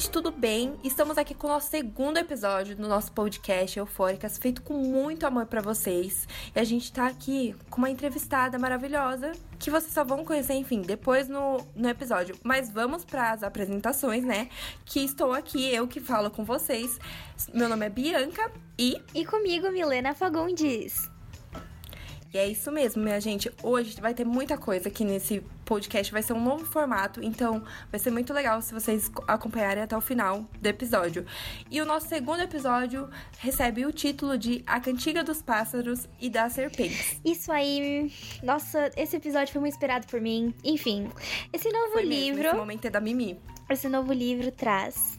gente, tudo bem? Estamos aqui com o nosso segundo episódio do nosso podcast Eufóricas, feito com muito amor para vocês. E a gente tá aqui com uma entrevistada maravilhosa que vocês só vão conhecer, enfim, depois no, no episódio. Mas vamos para as apresentações, né? Que estou aqui, eu que falo com vocês. Meu nome é Bianca e. E comigo, Milena Fagundes. E é isso mesmo, minha gente. Hoje vai ter muita coisa aqui nesse podcast, vai ser um novo formato, então vai ser muito legal se vocês acompanharem até o final do episódio. E o nosso segundo episódio recebe o título de A Cantiga dos Pássaros e das Serpentes. Isso aí, nossa, esse episódio foi muito inspirado por mim. Enfim, esse novo foi livro. Mesmo, esse momento é da Mimi. Esse novo livro traz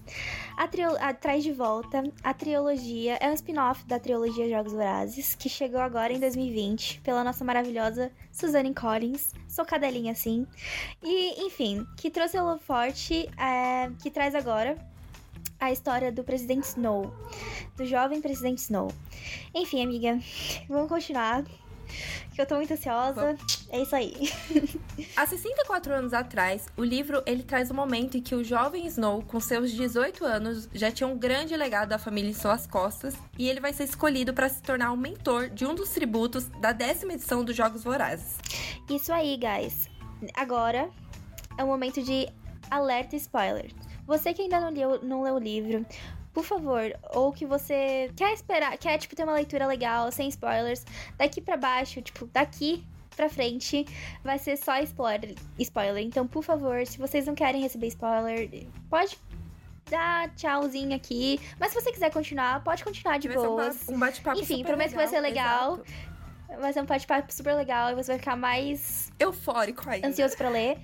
a, a traz de volta a trilogia, é um spin-off da trilogia Jogos Vorazes, que chegou agora em 2020 pela nossa maravilhosa Suzanne Collins, sou cadelinha assim. E, enfim, que trouxe o forte, é, que traz agora a história do presidente Snow, do jovem presidente Snow. Enfim, amiga, vamos continuar que eu tô muito ansiosa. É isso aí. Há 64 anos atrás, o livro ele traz o um momento em que o jovem Snow, com seus 18 anos, já tinha um grande legado da família em suas costas e ele vai ser escolhido para se tornar o mentor de um dos tributos da décima edição dos Jogos Vorazes. Isso aí, guys. Agora é o momento de alerta spoiler. Você que ainda não leu, não leu o livro, por favor, ou que você quer esperar, quer, tipo, ter uma leitura legal, sem spoilers, daqui para baixo, tipo, daqui pra frente vai ser só spoiler, spoiler. Então, por favor, se vocês não querem receber spoiler, pode dar tchauzinho aqui. Mas se você quiser continuar, pode continuar de boas. Um bate-papo Enfim, prometo legal, que vai ser legal. Exato. Vai ser um bate-papo super legal e você vai ficar mais eufórico aí. Ansioso para ler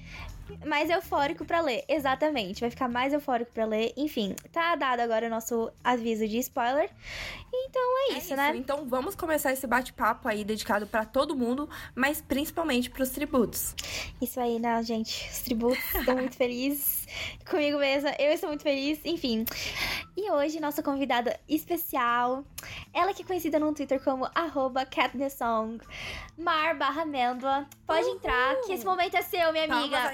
mais eufórico para ler. Exatamente, vai ficar mais eufórico para ler. Enfim, tá dado agora o nosso aviso de spoiler. Então é, é isso, isso, né? Então vamos começar esse bate-papo aí dedicado para todo mundo, mas principalmente para os tributos. Isso aí, né, gente? Os tributos, estou muito feliz comigo mesma. Eu estou muito feliz. Enfim. E hoje, nossa convidada especial, ela que é conhecida no Twitter como CatNessong, Mar barra Amêndoa. Pode Uhul. entrar, que esse momento é seu, minha amiga.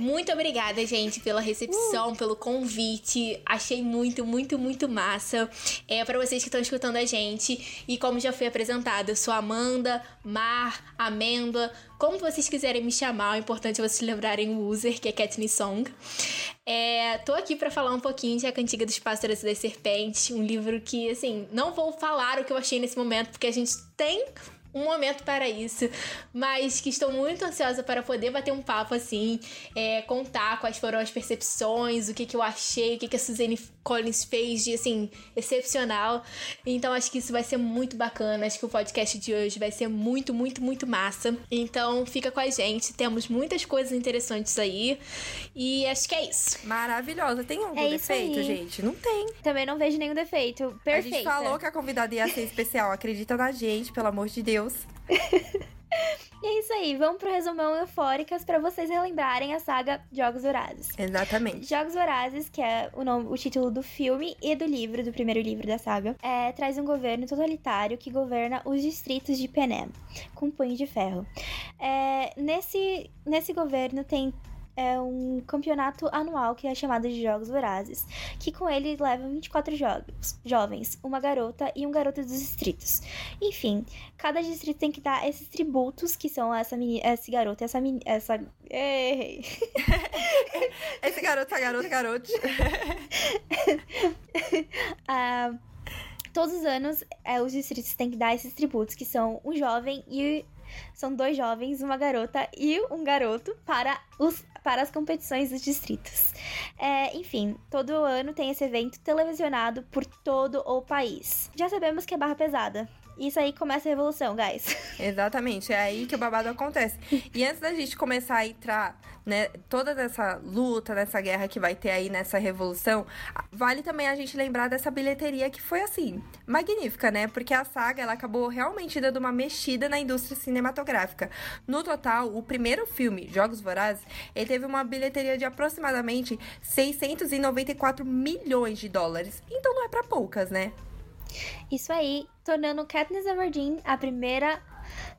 Muito obrigada, gente, pela recepção, uh. pelo convite. Achei muito, muito, muito massa. É para vocês que estão escutando a gente. E como já foi apresentado, eu sou Amanda, Mar, Amêndoa. Como vocês quiserem me chamar, o importante é vocês lembrarem o user, que é Katniss Song. É, tô aqui para falar um pouquinho de A Cantiga dos Pássaros e das Serpentes, um livro que, assim, não vou falar o que eu achei nesse momento, porque a gente tem um momento para isso, mas que estou muito ansiosa para poder bater um papo assim, é, contar quais foram as percepções, o que, que eu achei, o que, que a Suzanne Collins fez de assim, excepcional. Então acho que isso vai ser muito bacana, acho que o podcast de hoje vai ser muito, muito, muito massa. Então fica com a gente, temos muitas coisas interessantes aí e acho que é isso. Maravilhosa. Tem algum é defeito, gente? Não tem. Também não vejo nenhum defeito. Perfeito. A gente falou que a convidada ia ser especial. Acredita na gente, pelo amor de Deus. Deus. E é isso aí, vamos pro resumão eufóricas para vocês relembrarem a saga Jogos Vorazes. Exatamente. Jogos Vorazes, que é o, nome, o título do filme e do livro, do primeiro livro da saga, é, traz um governo totalitário que governa os distritos de Penem, com punho de ferro. É, nesse, nesse governo tem é um campeonato anual que é chamado de Jogos Vorazes, que com ele levam 24 jogos, jovens, uma garota e um garoto dos distritos. Enfim, cada distrito tem que dar esses tributos que são essa menina, esse garoto, essa menina, essa Ei. esse garoto, essa garota, garoto. ah, todos os anos, é, os distritos têm que dar esses tributos, que são um jovem e são dois jovens, uma garota e um garoto para, os, para as competições dos distritos. É, enfim, todo ano tem esse evento televisionado por todo o país. Já sabemos que é barra pesada, isso aí começa a revolução, guys. Exatamente, é aí que o babado acontece. E antes da gente começar a entrar, né, toda essa luta, nessa guerra que vai ter aí nessa revolução, vale também a gente lembrar dessa bilheteria que foi assim, magnífica, né? Porque a saga ela acabou realmente dando uma mexida na indústria cinematográfica. No total, o primeiro filme, Jogos Vorazes, ele teve uma bilheteria de aproximadamente 694 milhões de dólares. Então não é para poucas, né? Isso aí, tornando Katniss Everdeen a primeira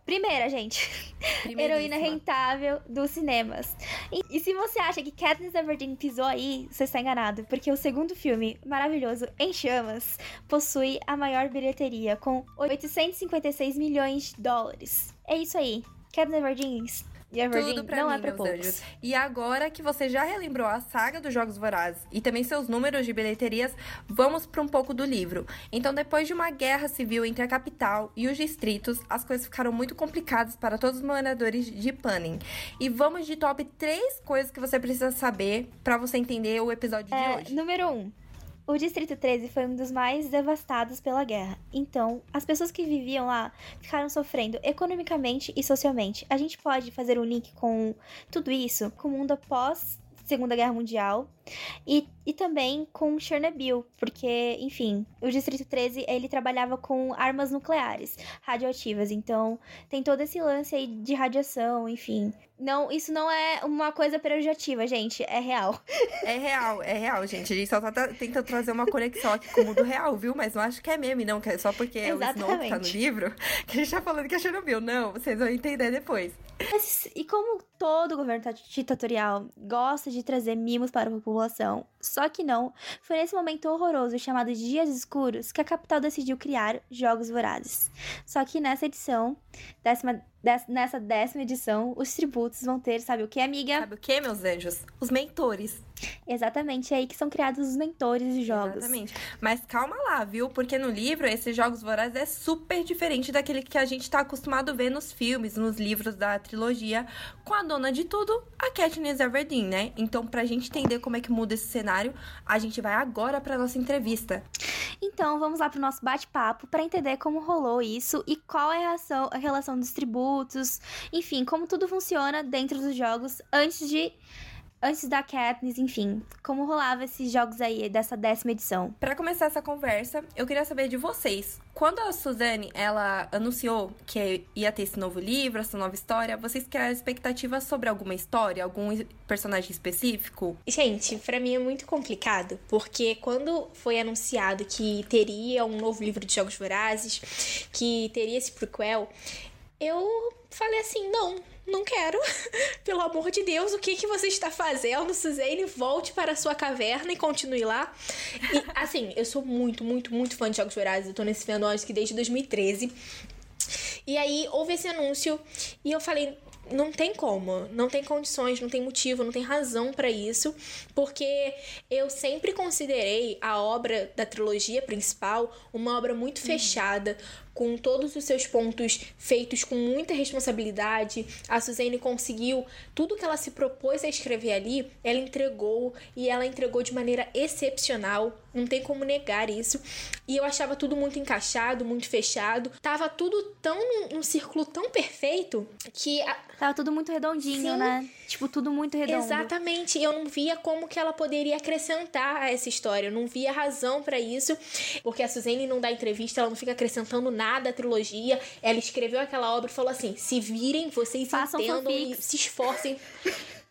Primeira, gente. Heroína rentável dos cinemas. E, e, se você acha que Katniss Everdeen pisou aí, você está enganado. Porque o segundo filme, maravilhoso, Em Chamas, possui a maior bilheteria, com 856 milhões de dólares. É isso aí. Katniss Everdeen e a Tudo pra não mim, é pra poucos. Anjos. E agora que você já relembrou a saga dos Jogos Vorazes e também seus números de bilheterias, vamos para um pouco do livro. Então, depois de uma guerra civil entre a capital e os distritos, as coisas ficaram muito complicadas para todos os moradores de Panem. E vamos de top 3 coisas que você precisa saber para você entender o episódio é, de hoje. Número 1. Um. O Distrito 13 foi um dos mais devastados pela guerra. Então, as pessoas que viviam lá ficaram sofrendo economicamente e socialmente. A gente pode fazer um link com tudo isso com o mundo após Segunda Guerra Mundial e, e também com Chernobyl, porque, enfim, o Distrito 13 ele trabalhava com armas nucleares radioativas, então tem todo esse lance aí de radiação, enfim. Não, isso não é uma coisa pejorativa, gente, é real. É real, é real, gente. A gente só tá tentando trazer uma conexão aqui com o mundo real, viu? Mas não acho que é meme, não, que é só porque Exatamente. o Snow tá no livro que a gente tá falando que é Chernobyl. Não, vocês vão entender depois. Mas, e como todo governo ditatorial gosta de trazer mimos para a população, só que não, foi nesse momento horroroso chamado Dias Escuros que a capital decidiu criar Jogos Vorazes. Só que nessa edição, décima, nessa décima edição, os tributos vão ter, sabe o que, amiga? Sabe o que, meus anjos? Os mentores. Exatamente, é aí que são criados os mentores de jogos. Exatamente. Mas calma lá, viu? Porque no livro, esses jogos vorazes é super diferente daquele que a gente tá acostumado a ver nos filmes, nos livros da trilogia, com a dona de tudo, a Katniss Everdeen, né? Então, pra gente entender como é que muda esse cenário, a gente vai agora pra nossa entrevista. Então, vamos lá pro nosso bate-papo para entender como rolou isso e qual é a relação, a relação dos tributos, enfim, como tudo funciona dentro dos jogos antes de antes da Katniss, enfim, como rolava esses jogos aí dessa décima edição. Para começar essa conversa, eu queria saber de vocês. Quando a Suzane, ela anunciou que ia ter esse novo livro, essa nova história, vocês criaram expectativas sobre alguma história, algum personagem específico? Gente, para mim é muito complicado, porque quando foi anunciado que teria um novo livro de Jogos Vorazes, que teria esse prequel, eu falei assim, não, não quero. Pelo amor de Deus, o que, que você está fazendo, Suzane? Volte para a sua caverna e continue lá. E, assim, eu sou muito, muito, muito fã de Jogos Vorazes. Eu tô nesse fandom acho que desde 2013. E aí, houve esse anúncio e eu falei, não tem como, não tem condições, não tem motivo, não tem razão para isso, porque eu sempre considerei a obra da trilogia principal uma obra muito uhum. fechada, com todos os seus pontos feitos com muita responsabilidade. A Suzane conseguiu tudo que ela se propôs a escrever ali, ela entregou e ela entregou de maneira excepcional. Não tem como negar isso. E eu achava tudo muito encaixado, muito fechado. Tava tudo tão num, círculo tão perfeito que a... tava tudo muito redondinho, Sim. né? Tipo, tudo muito redondo. Exatamente. Eu não via como que ela poderia acrescentar a essa história. Eu não via razão para isso, porque a Suzane não dá entrevista, ela não fica acrescentando nada nada a trilogia. Ela escreveu aquela obra e falou assim: se virem, vocês Façam entendam fanfics. e se esforcem.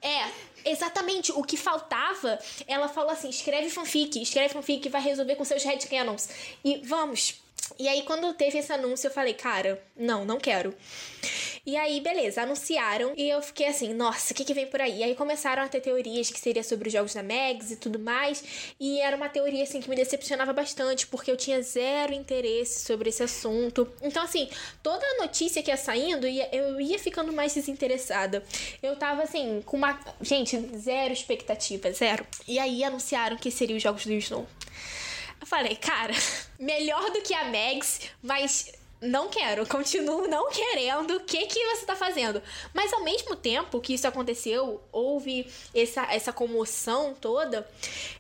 É, exatamente o que faltava. Ela falou assim: escreve fanfic, escreve fanfic vai resolver com seus headcanons. E vamos. E aí, quando teve esse anúncio, eu falei, cara, não, não quero. E aí, beleza, anunciaram e eu fiquei assim, nossa, o que, que vem por aí? E aí começaram a ter teorias que seria sobre os jogos da Mags e tudo mais. E era uma teoria, assim, que me decepcionava bastante, porque eu tinha zero interesse sobre esse assunto. Então, assim, toda a notícia que ia saindo, eu ia ficando mais desinteressada. Eu tava, assim, com uma. Gente, zero expectativa, zero. E aí anunciaram que seriam os jogos do Snow. Eu falei, cara, melhor do que a Mags, mas não quero, continuo não querendo. O que que você tá fazendo? Mas ao mesmo tempo que isso aconteceu, houve essa, essa comoção toda,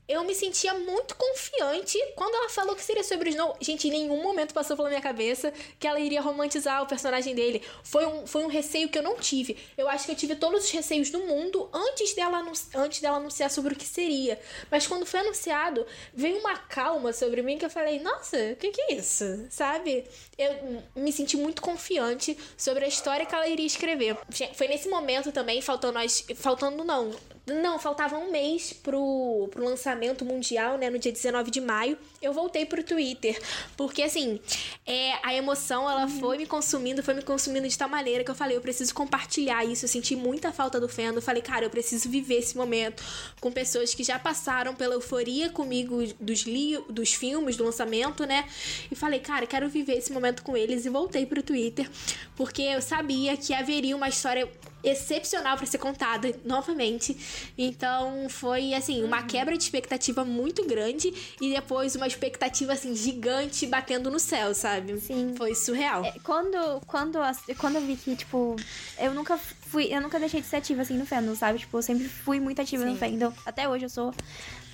eu me sentia muito confiante quando ela falou que seria sobre o Snow. Gente, em nenhum momento passou pela minha cabeça que ela iria romantizar o personagem dele. Foi um, foi um receio que eu não tive. Eu acho que eu tive todos os receios do mundo antes dela, antes dela anunciar sobre o que seria. Mas quando foi anunciado, veio uma calma sobre mim que eu falei, nossa, o que, que é isso? Sabe? Eu me senti muito confiante sobre a história que ela iria escrever. Foi nesse momento também, faltando as. Faltando não Não, faltava um mês pro, pro lançamento mundial, né? No dia 19 de maio, eu voltei pro Twitter. Porque, assim, é, a emoção, ela uhum. foi me consumindo, foi me consumindo de tal maneira que eu falei, eu preciso compartilhar isso. Eu senti muita falta do fandom. Falei, cara, eu preciso viver esse momento com pessoas que já passaram pela euforia comigo dos, li dos filmes, do lançamento, né? E falei, cara, quero viver esse momento com eles. E voltei pro Twitter, porque eu sabia que haveria uma história excepcional para ser contada novamente. Então foi assim, uma quebra de expectativa muito grande e depois uma expectativa assim gigante batendo no céu, sabe? Sim. Foi surreal. É, quando quando quando eu vi que tipo, eu nunca fui, eu nunca deixei de ser ativa assim no fandom, sabe? Tipo, eu sempre fui muito ativa Sim. no fandom. Até hoje eu sou.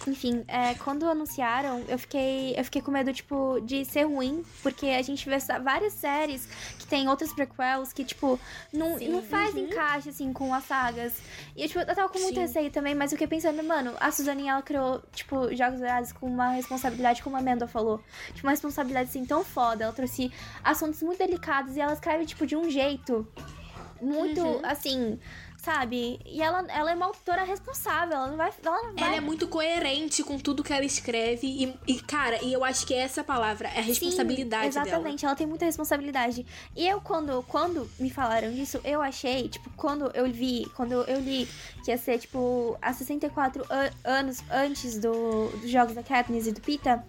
Enfim, é, quando anunciaram, eu fiquei, eu fiquei com medo, tipo, de ser ruim, porque a gente vê várias séries que tem outras prequels que, tipo, não, não faz uhum. encaixe, assim, com as sagas. E, tipo, eu tava com muito Sim. receio também, mas eu fiquei pensando, mano, a Suzane, ela criou, tipo, Jogos Dourados com uma responsabilidade, como a Amanda falou, tipo, uma responsabilidade, assim, tão foda. Ela trouxe assuntos muito delicados e ela escreve, tipo, de um jeito muito, uhum. assim, sabe? E ela, ela é uma autora responsável, ela não vai. Ela, não vai... ela é muito coerente com tudo que ela escreve. E, e cara, e eu acho que é essa palavra, é a responsabilidade Sim, exatamente, dela. ela tem muita responsabilidade. E eu, quando, quando me falaram disso, eu achei, tipo, quando eu vi, quando eu li que ia ser, tipo, há 64 an anos antes do, dos jogos da Katniss e do Pita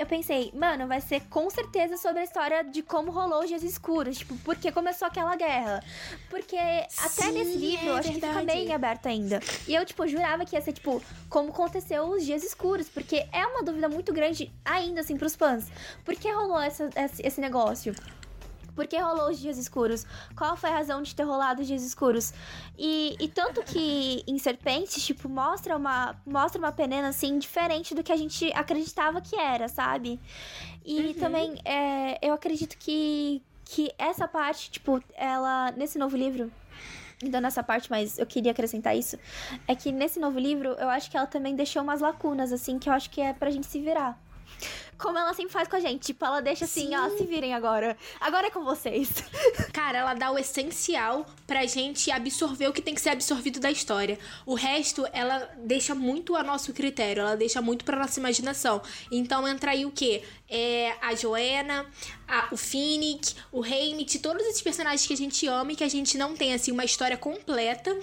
eu pensei, mano, vai ser com certeza sobre a história de como rolou os dias escuros, tipo, porque começou aquela guerra. Porque Sim, até nesse livro, é eu acho que fica bem aberto ainda. E eu, tipo, jurava que ia ser, tipo, como aconteceu os dias escuros, porque é uma dúvida muito grande ainda, assim, pros fãs. Por que rolou essa, esse negócio? Por que rolou os dias escuros? Qual foi a razão de ter rolado os dias escuros? E, e tanto que em Serpentes, tipo, mostra uma, mostra uma penena, assim, diferente do que a gente acreditava que era, sabe? E uhum. também, é, eu acredito que, que essa parte, tipo, ela, nesse novo livro, ainda nessa parte, mas eu queria acrescentar isso, é que nesse novo livro, eu acho que ela também deixou umas lacunas, assim, que eu acho que é pra gente se virar como ela sempre faz com a gente. Tipo, ela deixa assim, Sim. ó, se virem agora. Agora é com vocês. Cara, ela dá o essencial pra gente absorver o que tem que ser absorvido da história. O resto, ela deixa muito a nosso critério, ela deixa muito pra nossa imaginação. Então entra aí o quê? É a Joanna, a, o Finnick, o Haymitch, todos esses personagens que a gente ama e que a gente não tem, assim, uma história completa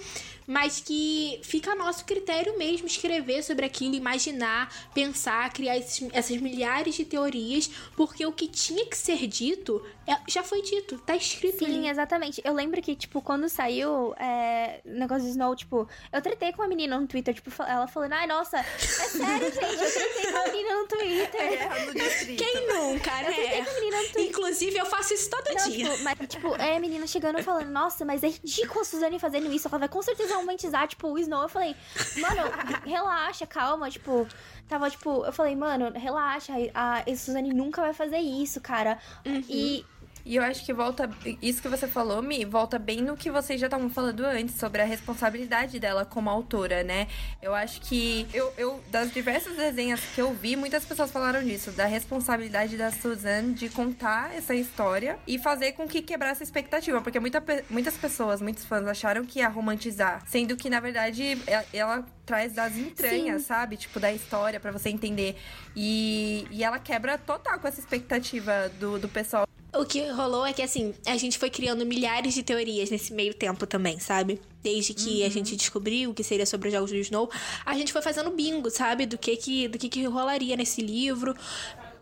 mas que fica a nosso critério mesmo escrever sobre aquilo, imaginar, pensar, criar esses, essas milhares de teorias, porque o que tinha que ser dito é, já foi dito, tá escrito Sim, ali. exatamente. Eu lembro que, tipo, quando saiu é, o negócio de Snow, tipo, eu tretei com uma menina no Twitter, tipo, ela falando, ai, nossa, é sério, gente, eu tretei com uma menina no Twitter. É, Quem nunca, né? Eu tretei com a menina no Twitter. Inclusive, eu faço isso todo Não, dia. Tipo, mas, tipo, é a menina chegando falando, nossa, mas é ridículo a Suzane fazendo isso, ela vai com certeza romantizar, tipo, o Snow. Eu falei, mano, relaxa, calma, tipo tava tipo, eu falei, mano, relaxa, a, a Suzane nunca vai fazer isso, cara. Uhum. E e eu acho que volta. Isso que você falou, Mi, volta bem no que vocês já estavam falando antes, sobre a responsabilidade dela como autora, né? Eu acho que. Eu, eu, das diversas desenhas que eu vi, muitas pessoas falaram disso, da responsabilidade da Suzanne de contar essa história e fazer com que quebrasse a expectativa. Porque muita, muitas pessoas, muitos fãs acharam que ia romantizar. Sendo que, na verdade, ela, ela traz das entranhas, Sim. sabe? Tipo, da história para você entender. E, e ela quebra total com essa expectativa do, do pessoal. O que rolou é que, assim, a gente foi criando milhares de teorias nesse meio tempo também, sabe? Desde que uhum. a gente descobriu o que seria sobre os jogos do Snow, a gente foi fazendo bingo, sabe? Do que que, do que, que rolaria nesse livro.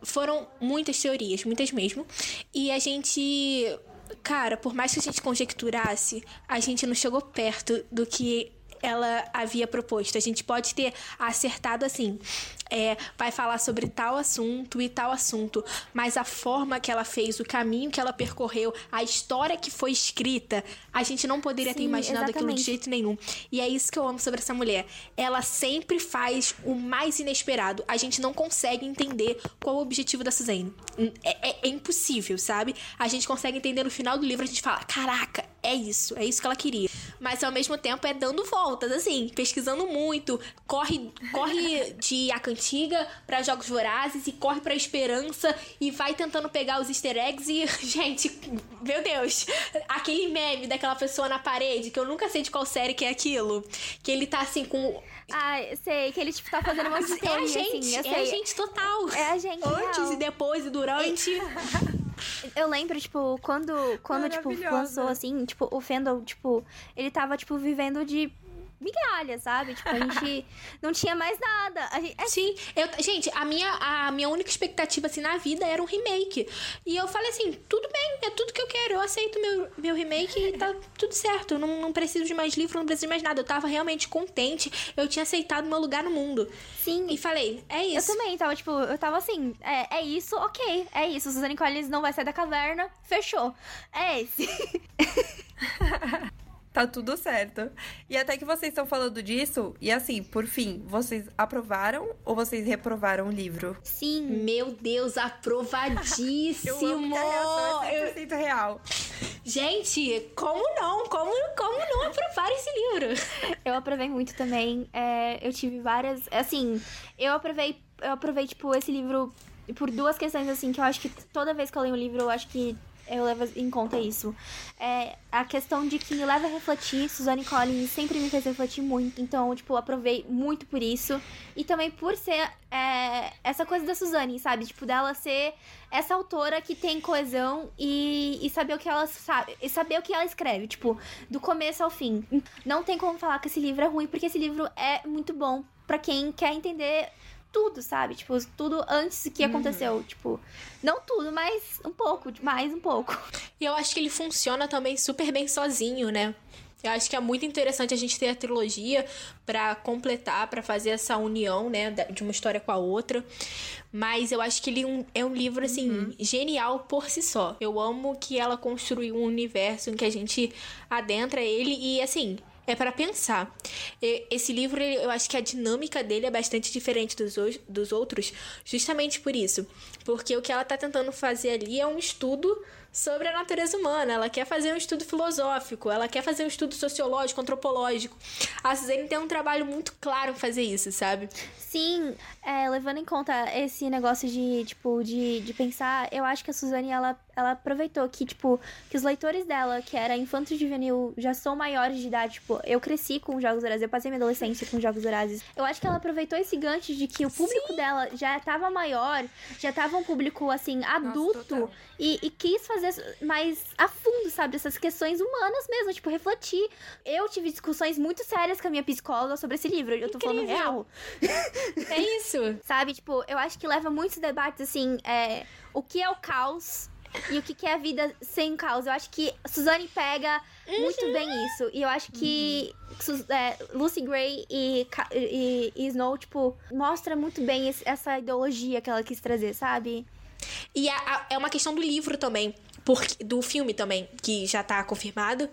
Foram muitas teorias, muitas mesmo. E a gente. Cara, por mais que a gente conjecturasse, a gente não chegou perto do que ela havia proposto. A gente pode ter acertado assim é, vai falar sobre tal assunto e tal assunto, mas a forma que ela fez, o caminho que ela percorreu, a história que foi escrita, a gente não poderia Sim, ter imaginado exatamente. aquilo de jeito nenhum. E é isso que eu amo sobre essa mulher. Ela sempre faz o mais inesperado. A gente não consegue entender qual o objetivo da Suzane. É, é, é impossível, sabe? A gente consegue entender no final do livro, a gente fala: caraca, é isso, é isso que ela queria. Mas ao mesmo tempo é dando voltas, assim, pesquisando muito. Corre, corre de A Cantiga para Jogos Vorazes e corre pra Esperança e vai tentando pegar os easter eggs e, gente, meu Deus, aquele meme daquela pessoa na parede, que eu nunca sei de qual série que é aquilo, que ele tá assim com ah, sei, que ele, tipo, tá fazendo uma É a gente, assim, é a gente total. É a gente, Antes real. e depois e durante. Eu lembro, tipo, quando, quando tipo, lançou, assim, tipo, o Fandom, tipo, ele tava, tipo, vivendo de migalha, sabe? Tipo, a gente não tinha mais nada. A gente, é... Sim, eu, gente, a minha, a minha única expectativa, assim, na vida era um remake. E eu falei assim, tudo bem, é tudo que eu quero. Eu aceito meu, meu remake e tá tudo certo. Eu não, não preciso de mais livro, não preciso de mais nada. Eu tava realmente contente. Eu tinha aceitado meu lugar no mundo. Sim. E falei, é isso. Eu também tava, tipo, eu tava assim, é, é isso, ok, é isso. Suzane Collins não vai sair da caverna, fechou. É esse. tá tudo certo. E até que vocês estão falando disso, e assim, por fim, vocês aprovaram ou vocês reprovaram o livro? Sim. Meu Deus, aprovadíssimo! Eu amo que a reação é 100% real. Gente, como não? Como, como não aprovar esse livro? Eu aprovei muito também. É, eu tive várias. Assim, eu aprovei, eu aprovei, tipo, esse livro por duas questões, assim, que eu acho que toda vez que eu leio um livro, eu acho que eu levo em conta isso. É a questão de que me leva a refletir. Suzanne Collins sempre me fez refletir muito. Então, tipo, aprovei muito por isso. E também por ser é, essa coisa da Suzanne, sabe? Tipo, dela ser essa autora que tem coesão e, e saber o que ela sabe. E saber o que ela escreve, tipo, do começo ao fim. Não tem como falar que esse livro é ruim, porque esse livro é muito bom para quem quer entender tudo, sabe? Tipo, tudo antes que aconteceu. Uhum. Tipo, não tudo, mas um pouco, mais um pouco. E eu acho que ele funciona também super bem sozinho, né? Eu acho que é muito interessante a gente ter a trilogia para completar, para fazer essa união, né, de uma história com a outra. Mas eu acho que ele é um livro, assim, uhum. genial por si só. Eu amo que ela construiu um universo em que a gente adentra ele e, assim, é para pensar. Esse livro, eu acho que a dinâmica dele é bastante diferente dos, dos outros, justamente por isso. Porque o que ela tá tentando fazer ali é um estudo sobre a natureza humana. Ela quer fazer um estudo filosófico, ela quer fazer um estudo sociológico, antropológico. A Suzane tem um trabalho muito claro em fazer isso, sabe? Sim, é, levando em conta esse negócio de, tipo, de, de pensar, eu acho que a Suzane, ela, ela aproveitou que, tipo, que os leitores dela, que era infanto juvenil, já são maiores de idade, tipo, eu cresci com Jogos Vorazes, eu passei minha adolescência com Jogos Vorazes. Eu acho que ela aproveitou esse gancho de que o público Sim. dela já tava maior, já tava um público, assim, adulto, Nossa, e, e quis fazer mais a fundo, sabe? Essas questões humanas mesmo, tipo, refletir. Eu tive discussões muito sérias com a minha psicóloga sobre esse livro. Eu tô Incrível. falando real. É isso. sabe? Tipo, eu acho que leva muitos debates, assim, é, o que é o caos e o que é a vida sem caos. Eu acho que Suzane pega uhum. muito bem isso. E eu acho que uhum. é, Lucy Gray e, e, e, Snow, tipo, mostra muito bem esse, essa ideologia que ela quis trazer, sabe? E a, a, é uma questão do livro também porque, do filme também, que já tá confirmado.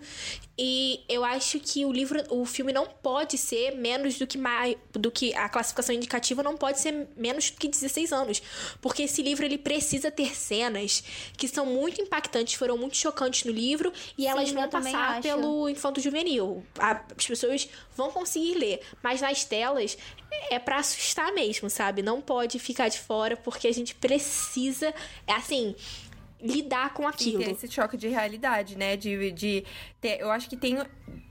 E eu acho que o livro, o filme não pode ser menos do que mais, do que a classificação indicativa não pode ser menos do que 16 anos, porque esse livro ele precisa ter cenas que são muito impactantes, foram muito chocantes no livro e Sim, elas vão passar pelo infanto juvenil. As pessoas vão conseguir ler, mas nas telas é para assustar mesmo, sabe? Não pode ficar de fora porque a gente precisa, é assim, lidar com aquilo. E ter esse choque de realidade, né? De, de ter, eu acho que tem.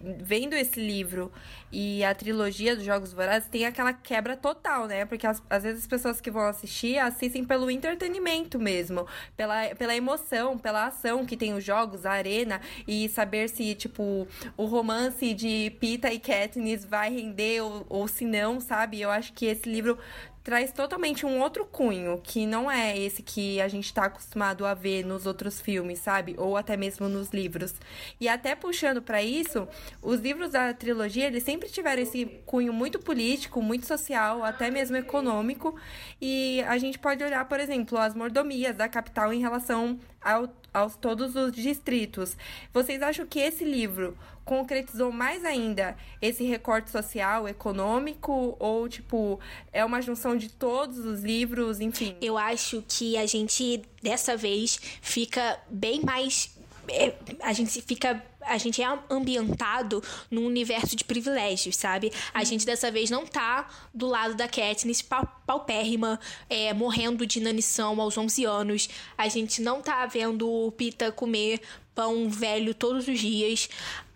Vendo esse livro e a trilogia dos Jogos Vorazes, tem aquela quebra total, né? Porque as, às vezes as pessoas que vão assistir assistem pelo entretenimento mesmo, pela, pela emoção, pela ação que tem os jogos, a arena, e saber se, tipo, o romance de Pita e Katniss vai render ou, ou se não, sabe? Eu acho que esse livro traz totalmente um outro cunho, que não é esse que a gente está acostumado a ver nos outros filmes, sabe? Ou até mesmo nos livros. E até puxando para isso, os livros da trilogia, eles sempre tiveram esse cunho muito político, muito social, até mesmo econômico. E a gente pode olhar, por exemplo, as mordomias da capital em relação ao, aos todos os distritos. Vocês acham que esse livro concretizou mais ainda esse recorte social, econômico, ou, tipo, é uma junção de todos os livros, enfim? Eu acho que a gente, dessa vez, fica bem mais. É, a gente fica a gente é ambientado num universo de privilégios, sabe? A uhum. gente dessa vez não tá do lado da Katniss paupérrima, é, morrendo de inanição aos 11 anos. A gente não tá vendo o Pita comer pão velho todos os dias.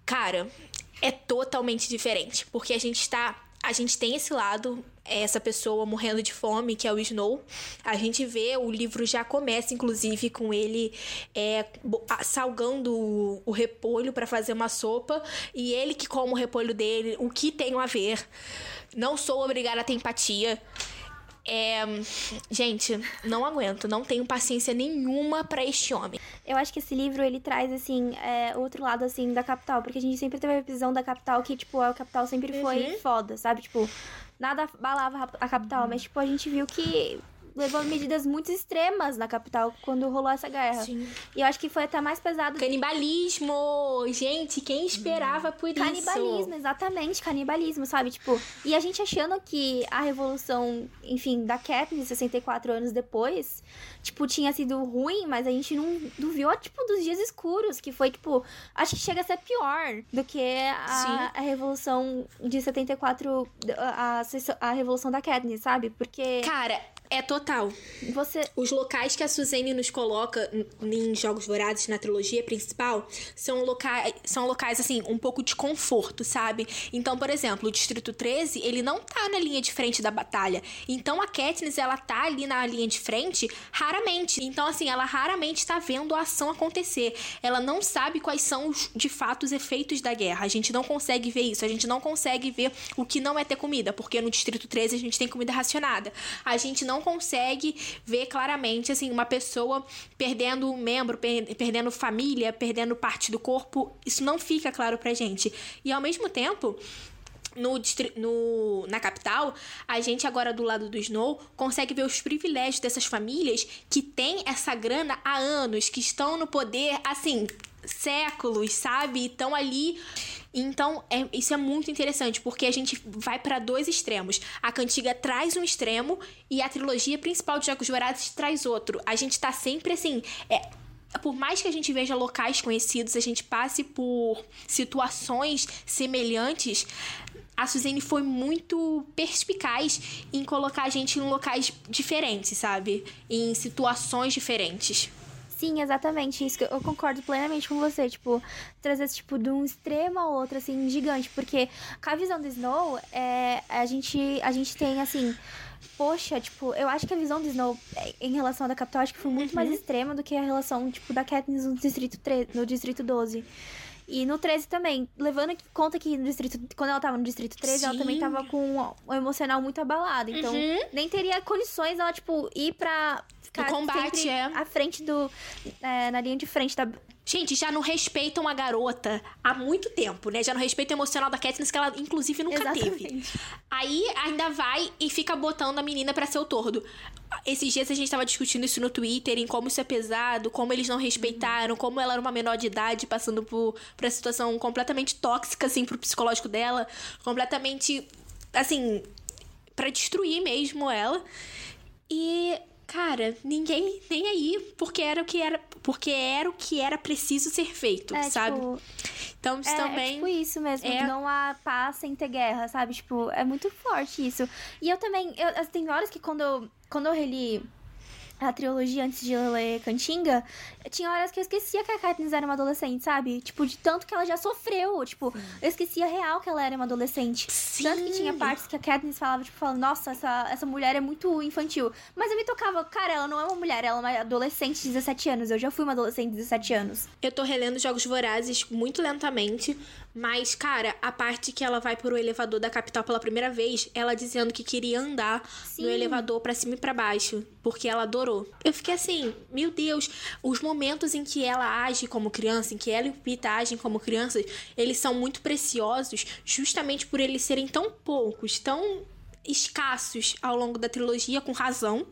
Cara, é totalmente diferente, porque a gente está a gente tem esse lado, essa pessoa morrendo de fome, que é o Snow. A gente vê, o livro já começa, inclusive, com ele é, salgando o, o repolho para fazer uma sopa. E ele que come o repolho dele, o que tem a ver. Não sou obrigada a ter empatia. É, gente, não aguento, não tenho paciência nenhuma para este homem. Eu acho que esse livro ele traz assim é, outro lado assim da capital, porque a gente sempre teve a visão da capital que tipo a capital sempre foi uhum. foda, sabe? Tipo, nada balava a capital, mas tipo a gente viu que levou medidas muito extremas na capital quando rolou essa guerra. Sim. E eu acho que foi até mais pesado. Canibalismo! Gente, quem esperava por canibalismo, isso? Canibalismo, exatamente, canibalismo, sabe? Tipo, e a gente achando que a revolução, enfim, da Katniss 64 anos depois, tipo, tinha sido ruim, mas a gente não, viu, tipo, dos dias escuros, que foi, tipo, acho que chega a ser pior do que a, a revolução de 74, a, a, a revolução da Katniss, sabe? Porque... Cara, é total. Você... Os locais que a Suzane nos coloca em Jogos Vorazes, na trilogia principal, são locais, são locais, assim, um pouco de conforto, sabe? Então, por exemplo, o Distrito 13, ele não tá na linha de frente da batalha. Então, a Katniss, ela tá ali na linha de frente raramente. Então, assim, ela raramente tá vendo a ação acontecer. Ela não sabe quais são, os, de fato, os efeitos da guerra. A gente não consegue ver isso. A gente não consegue ver o que não é ter comida, porque no Distrito 13 a gente tem comida racionada. A gente não não consegue ver claramente, assim, uma pessoa perdendo um membro, per perdendo família, perdendo parte do corpo. Isso não fica claro pra gente. E ao mesmo tempo, no, no, na capital, a gente agora do lado do Snow consegue ver os privilégios dessas famílias que têm essa grana há anos, que estão no poder, assim, séculos, sabe? Estão ali então, é, isso é muito interessante, porque a gente vai para dois extremos. A cantiga traz um extremo e a trilogia principal de Jogos Vorazes traz outro. A gente tá sempre assim. É, por mais que a gente veja locais conhecidos, a gente passe por situações semelhantes, a Suzane foi muito perspicaz em colocar a gente em locais diferentes, sabe? Em situações diferentes. Sim, exatamente. Isso eu concordo plenamente com você. Tipo, trazer tipo de um extremo ao outro, assim, gigante. Porque com a visão do Snow, é, a, gente, a gente tem, assim. Poxa, tipo, eu acho que a visão do Snow é, em relação à da capital, acho que foi muito uhum. mais extrema do que a relação, tipo, da Katniss no Distrito, 3, no distrito 12. E no 13 também. Levando em conta que no distrito, quando ela tava no distrito 13, Sim. ela também tava com o emocional muito abalado. Então, uhum. nem teria condições ela, tipo, ir pra. Ficar combate, é. À frente do. É, na linha de frente da, Gente, já não respeitam a garota há muito tempo, né? Já não respeitam o emocional da Katniss, que ela, inclusive, nunca Exatamente. teve. Aí, ainda vai e fica botando a menina para ser o tordo. Esses dias a gente tava discutindo isso no Twitter, em como isso é pesado, como eles não respeitaram, uhum. como ela era uma menor de idade, passando por, por uma situação completamente tóxica, assim, pro psicológico dela. Completamente, assim, para destruir mesmo ela. E cara, ninguém nem aí, porque era o que era, porque era o que era preciso ser feito, é, sabe? Tipo, então isso é, também é tipo isso mesmo, é... não há paz sem ter guerra, sabe? Tipo, é muito forte isso. E eu também, eu, tem horas que quando eu, quando eu reli a trilogia antes de ler Cantinga, tinha horas que eu esquecia que a Katniss era uma adolescente, sabe? Tipo, de tanto que ela já sofreu. Tipo, Sim. eu esquecia real que ela era uma adolescente. Sim. Tanto que tinha partes que a Katniss falava, tipo, falando, nossa, essa, essa mulher é muito infantil. Mas eu me tocava, cara, ela não é uma mulher, ela é uma adolescente de 17 anos. Eu já fui uma adolescente de 17 anos. Eu tô relendo Jogos Vorazes muito lentamente, mas, cara, a parte que ela vai pro elevador da capital pela primeira vez, ela dizendo que queria andar Sim. no elevador para cima e para baixo, porque ela adorou. Eu fiquei assim, meu Deus, os momentos em que ela age como criança, em que ela e o Pita agem como crianças, eles são muito preciosos, justamente por eles serem tão poucos, tão escassos ao longo da trilogia, com razão.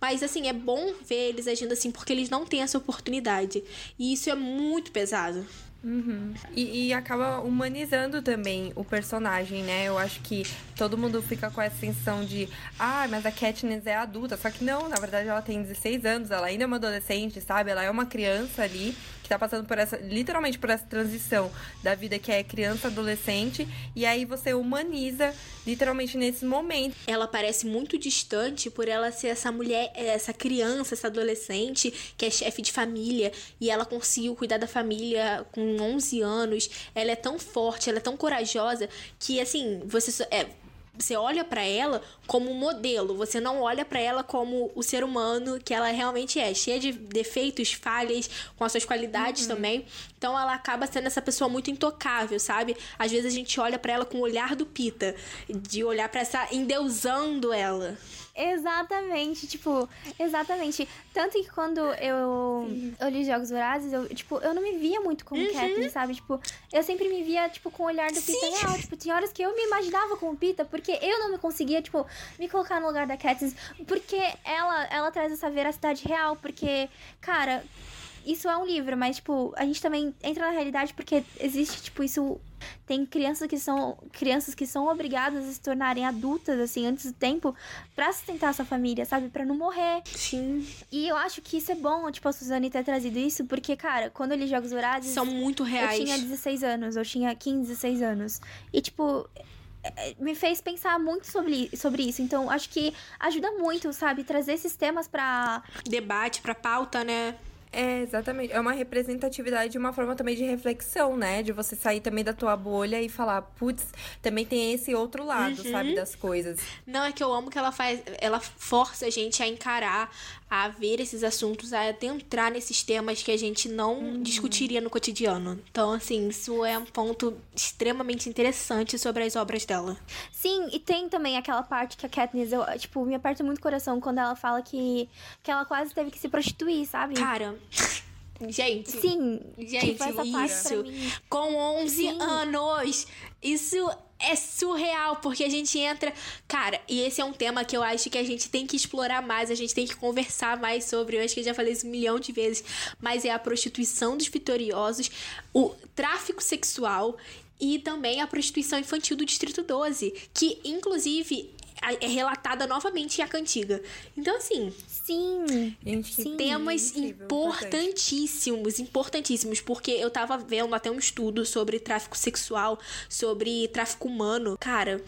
Mas assim, é bom ver eles agindo assim porque eles não têm essa oportunidade. E isso é muito pesado. Uhum. E, e, acaba humanizando também o personagem, né? Eu acho que todo mundo fica com essa sensação de ah, mas a Katniss é adulta. Só que não, na verdade ela tem 16 anos, ela ainda é uma adolescente, sabe? Ela é uma criança ali tá passando por essa, literalmente por essa transição da vida que é criança, adolescente, e aí você humaniza literalmente nesse momento. Ela parece muito distante por ela ser essa mulher, essa criança, essa adolescente que é chefe de família e ela conseguiu cuidar da família com 11 anos. Ela é tão forte, ela é tão corajosa que assim, você é, você olha para ela como um modelo, você não olha para ela como o ser humano que ela realmente é, cheia de defeitos, falhas, com as suas qualidades uhum. também. Então ela acaba sendo essa pessoa muito intocável, sabe? Às vezes a gente olha para ela com o olhar do Pita, de olhar para essa endeusando ela. Exatamente, tipo, exatamente. Tanto que quando eu, eu li Jogos Vorazes, eu, tipo, eu não me via muito como uhum. Katniss, sabe? Tipo, eu sempre me via, tipo, com o olhar do Pita Sim. real. Tipo, tinha horas que eu me imaginava como Pita, porque eu não me conseguia, tipo, me colocar no lugar da Katniss. Porque ela, ela traz essa veracidade real, porque, cara, isso é um livro, mas, tipo, a gente também entra na realidade porque existe, tipo, isso tem crianças que são crianças que são obrigadas a se tornarem adultas assim antes do tempo para sustentar sua família, sabe? para não morrer. Sim. E eu acho que isso é bom, tipo, a Suzane ter trazido isso, porque, cara, quando eu li Jogos Vorazes. São muito reais. Eu tinha 16 anos, eu tinha 15, 16 anos. E, tipo, é, me fez pensar muito sobre, sobre isso. Então, acho que ajuda muito, sabe? Trazer esses temas pra. Debate, pra pauta, né? É, exatamente. É uma representatividade, uma forma também de reflexão, né? De você sair também da tua bolha e falar, putz, também tem esse outro lado, uhum. sabe, das coisas. Não, é que eu amo que ela faz, ela força a gente a encarar a ver esses assuntos, a adentrar nesses temas que a gente não uhum. discutiria no cotidiano. Então, assim, isso é um ponto extremamente interessante sobre as obras dela. Sim, e tem também aquela parte que a Katniss, eu, tipo, me aperta muito o coração quando ela fala que, que ela quase teve que se prostituir, sabe? Cara. Gente. Sim. Gente, isso. Com 11 Sim. anos. Isso é surreal, porque a gente entra. Cara, e esse é um tema que eu acho que a gente tem que explorar mais, a gente tem que conversar mais sobre. Eu acho que eu já falei isso um milhão de vezes, mas é a prostituição dos vitoriosos, o tráfico sexual e também a prostituição infantil do Distrito 12, que inclusive é relatada novamente a cantiga. Então, assim. Sim. Gente, sim temas incrível, importantíssimos, importantíssimos. Porque eu tava vendo até um estudo sobre tráfico sexual, sobre tráfico humano. Cara.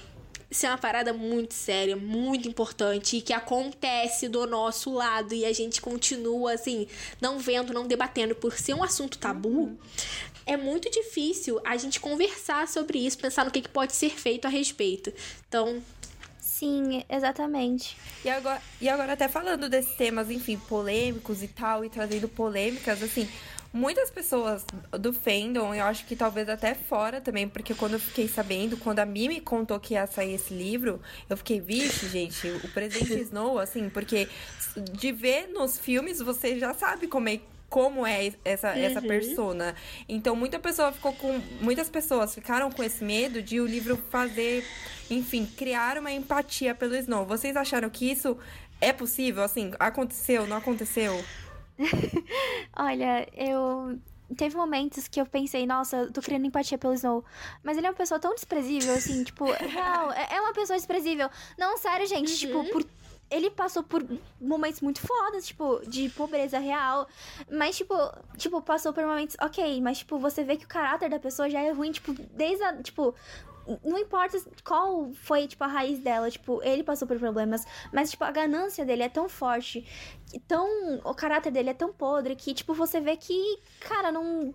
Isso é uma parada muito séria, muito importante e que acontece do nosso lado e a gente continua assim, não vendo, não debatendo por ser um assunto tabu. Uhum é muito difícil a gente conversar sobre isso, pensar no que, que pode ser feito a respeito. Então, Sim, exatamente. E agora, e agora até falando desses temas, enfim, polêmicos e tal, e trazendo polêmicas, assim, muitas pessoas do fandom, eu acho que talvez até fora também, porque quando eu fiquei sabendo, quando a Mimi contou que ia sair esse livro, eu fiquei, vixe, gente, o presente Snow, assim, porque de ver nos filmes você já sabe como é como é essa, uhum. essa persona. Então, muita pessoa ficou com. Muitas pessoas ficaram com esse medo de o livro fazer enfim, criar uma empatia pelo Snow. Vocês acharam que isso é possível? Assim, aconteceu, não aconteceu? Olha, eu teve momentos que eu pensei, nossa, eu tô criando empatia pelo Snow. Mas ele é uma pessoa tão desprezível, assim, tipo, real, é, é uma pessoa desprezível. Não, sério, gente, uhum. tipo, por. Ele passou por momentos muito fodas, tipo, de pobreza real. Mas, tipo, tipo, passou por momentos, ok, mas, tipo, você vê que o caráter da pessoa já é ruim, tipo, desde a. Tipo, não importa qual foi, tipo, a raiz dela, tipo, ele passou por problemas, mas, tipo, a ganância dele é tão forte, tão, o caráter dele é tão podre que, tipo, você vê que, cara, não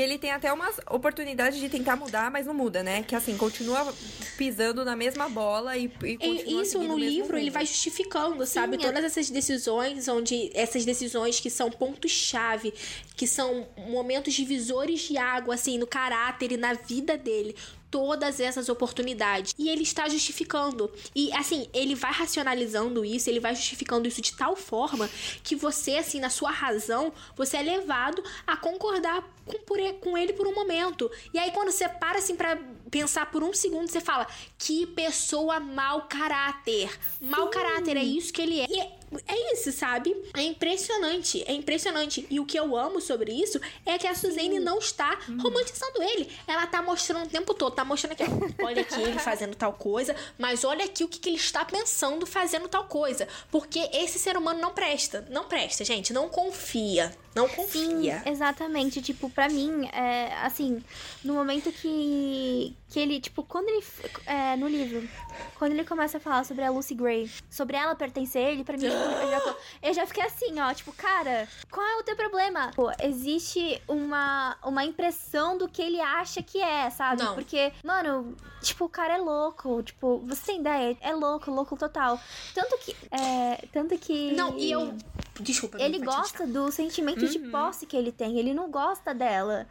que ele tem até umas oportunidades de tentar mudar, mas não muda, né? Que assim, continua pisando na mesma bola e, e continua Isso no livro ele vai justificando, Sim, sabe? É. Todas essas decisões, onde essas decisões que são pontos-chave, que são momentos divisores de água, assim, no caráter e na vida dele todas essas oportunidades. E ele está justificando. E assim, ele vai racionalizando isso, ele vai justificando isso de tal forma que você, assim, na sua razão, você é levado a concordar com, por, com ele por um momento. E aí, quando você para assim pra pensar por um segundo, você fala, que pessoa mau caráter. Mau caráter, é isso que ele é. E é isso, sabe? É impressionante, é impressionante. E o que eu amo sobre isso é que a Suzane não está romantizando ele. Ela tá mostrando o tempo todo, tá mostrando aqui, ó, olha aqui ele fazendo tal coisa, mas olha aqui o que, que ele está pensando fazendo tal coisa. Porque esse ser humano não presta, não presta, gente, não confia, não confia. Sim, exatamente. Tipo, pra mim, é, assim, no momento que, que ele, tipo, quando ele, é, no livro, quando ele começa a falar sobre a Lucy Gray, sobre ela pertencer a ele, pra mim, tipo, eu, já, eu já fiquei assim, ó, tipo, cara, qual é o teu problema? Pô, existe uma, uma impressão do que ele acha que é, sabe? Não. Porque, mano, tipo, o cara é louco, tipo, você tem ideia? É louco, louco total. Tanto que, é, tanto que... Não, e eu. Desculpa, Ele gosta do sentimento de posse que ele tem, ele não gosta dela.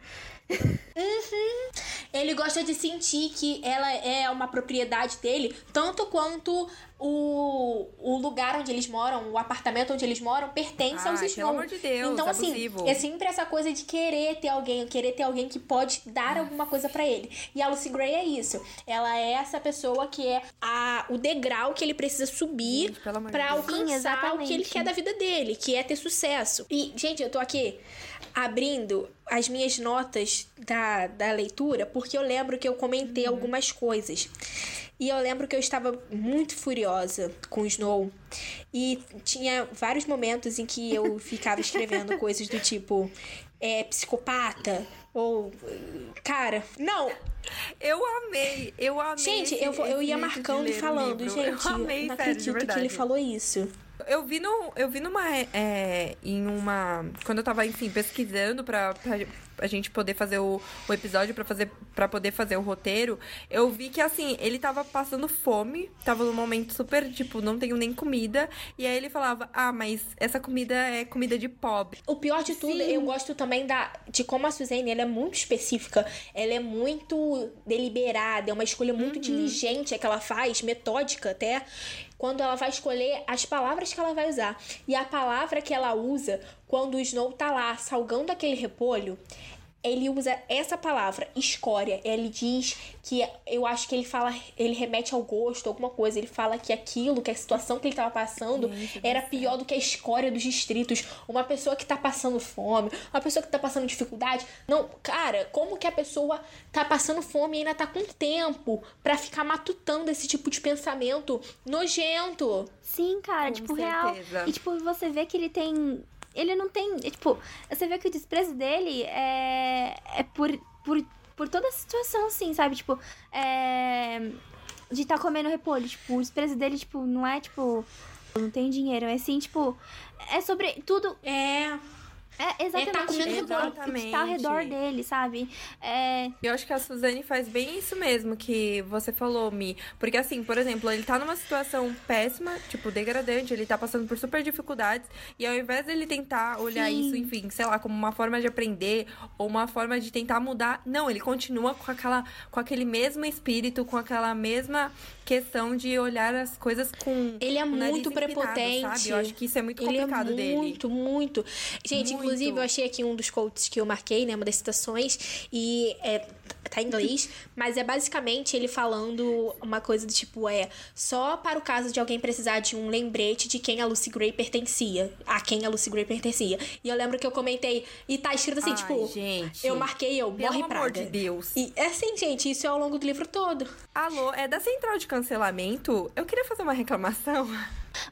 Ele gosta de sentir que ela é uma propriedade dele, tanto quanto o, o lugar onde eles moram, o apartamento onde eles moram, pertence Ai, aos pelo Snow. amor de Deus, Então, assim, é sempre essa coisa de querer ter alguém, querer ter alguém que pode dar alguma coisa pra ele. E a Lucy Gray é isso. Ela é essa pessoa que é a, o degrau que ele precisa subir pelo Deus. alcançar Sim, o que ele quer da vida dele, que é ter sucesso. E, gente, eu tô aqui abrindo as minhas notas da, da leitura, porque eu lembro que eu comentei Uhum. algumas coisas. E eu lembro que eu estava muito furiosa com o Snow. E tinha vários momentos em que eu ficava escrevendo coisas do tipo. É, psicopata. Ou. Cara, não, Eu amei, eu amei. Gente, esse- eu, eu ia marcando e falando, livro. gente, Eu amei, não sério, acredito que ele falou isso. Eu vi, no, eu vi numa. É, em uma. Quando eu tava, enfim, pesquisando pra, pra a gente poder fazer o, o episódio, pra, fazer, pra poder fazer o roteiro, eu vi que, assim, ele tava passando fome, tava num momento super, tipo, não tenho nem comida. E aí ele falava: Ah, mas essa comida é comida de pobre. O pior de tudo, eu gosto também da, de como a Suzane ela é muito específica. Ela é muito deliberada, é uma escolha muito Uhum. diligente é que ela faz, metódica até, quando ela vai escolher as palavras que ela vai usar. E a palavra que ela usa quando o Snow tá lá salgando aquele repolho. Ele usa essa palavra, escória. Ele diz que eu acho que ele fala, ele remete ao gosto, alguma coisa. Ele fala que aquilo, que a situação que ele tava passando Gente era pior do que a escória dos distritos. Uma pessoa que tá passando fome, uma pessoa que tá passando dificuldade. Não, cara, como que a pessoa tá passando fome e ainda tá com tempo pra ficar matutando esse tipo de pensamento nojento? Sim, cara, Com tipo, certeza. real. E, tipo, você vê que ele tem. Ele não tem. é, Tipo, você vê que o desprezo dele é. É por. por por toda a situação, assim, sabe? Tipo, é. De estar comendo repolho. Tipo, o desprezo dele, tipo, não é tipo. Não tem dinheiro. É assim, tipo. É sobre tudo. É. É exatamente. tá comendo tudo repolho. que tá ao redor Exatamente. dele, sabe? É. Eu acho que a Suzane faz bem isso mesmo que você falou, Mi. Porque, assim, por exemplo, ele tá numa situação péssima, tipo, degradante, ele tá passando por super dificuldades, e ao invés dele tentar olhar Sim. isso, enfim, sei lá, como uma forma de aprender, ou uma forma de tentar mudar, não, ele continua com, aquela, com aquele mesmo espírito, com aquela mesma questão de olhar as coisas com. Ele é muito empinado, prepotente. Sabe? Eu acho que isso é muito Ele é complicado dele. muito, muito. Gente, Muito. Inclusive, eu achei aqui um dos quotes que eu marquei, né? Uma das citações. E é, tá em inglês. mas é basicamente ele falando uma coisa do tipo: é só para o caso de alguém precisar de um lembrete de quem a Lucy Gray pertencia. A quem a Lucy Gray pertencia. E eu lembro que eu comentei. E tá escrito assim, Ai, tipo. gente. Eu marquei eu, Pelo morre amor praga. de Deus. E é assim, gente, isso é ao longo do livro todo. Alô, é da central de cancelamento? Eu queria fazer uma reclamação.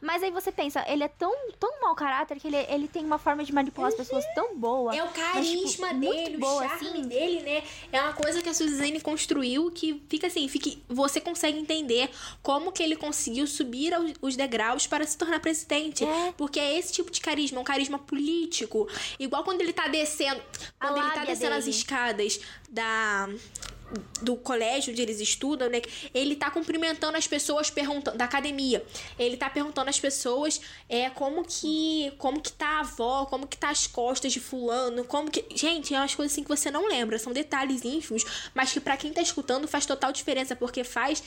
Mas aí você pensa, ele é tão, tão mau caráter que ele, ele tem uma forma de manipular as pessoas tão boa. É o mas, tipo, carisma muito dele, boa, o charme assim. dele, né? É uma coisa que a Suzane construiu que fica assim, fica, você consegue entender como que ele conseguiu subir aos- os degraus para se tornar presidente. É. Porque é esse tipo de carisma, um carisma político. Igual quando ele tá descendo, quando ele tá descendo as dele. escadas da do colégio onde eles estudam, né? Ele tá cumprimentando as pessoas perguntando da academia. Ele tá perguntando às pessoas é como que como que tá a avó, como que tá as costas de fulano, como que, gente, é umas coisas assim que você não lembra, são detalhes ínfimos, mas que pra quem tá escutando faz total diferença, porque faz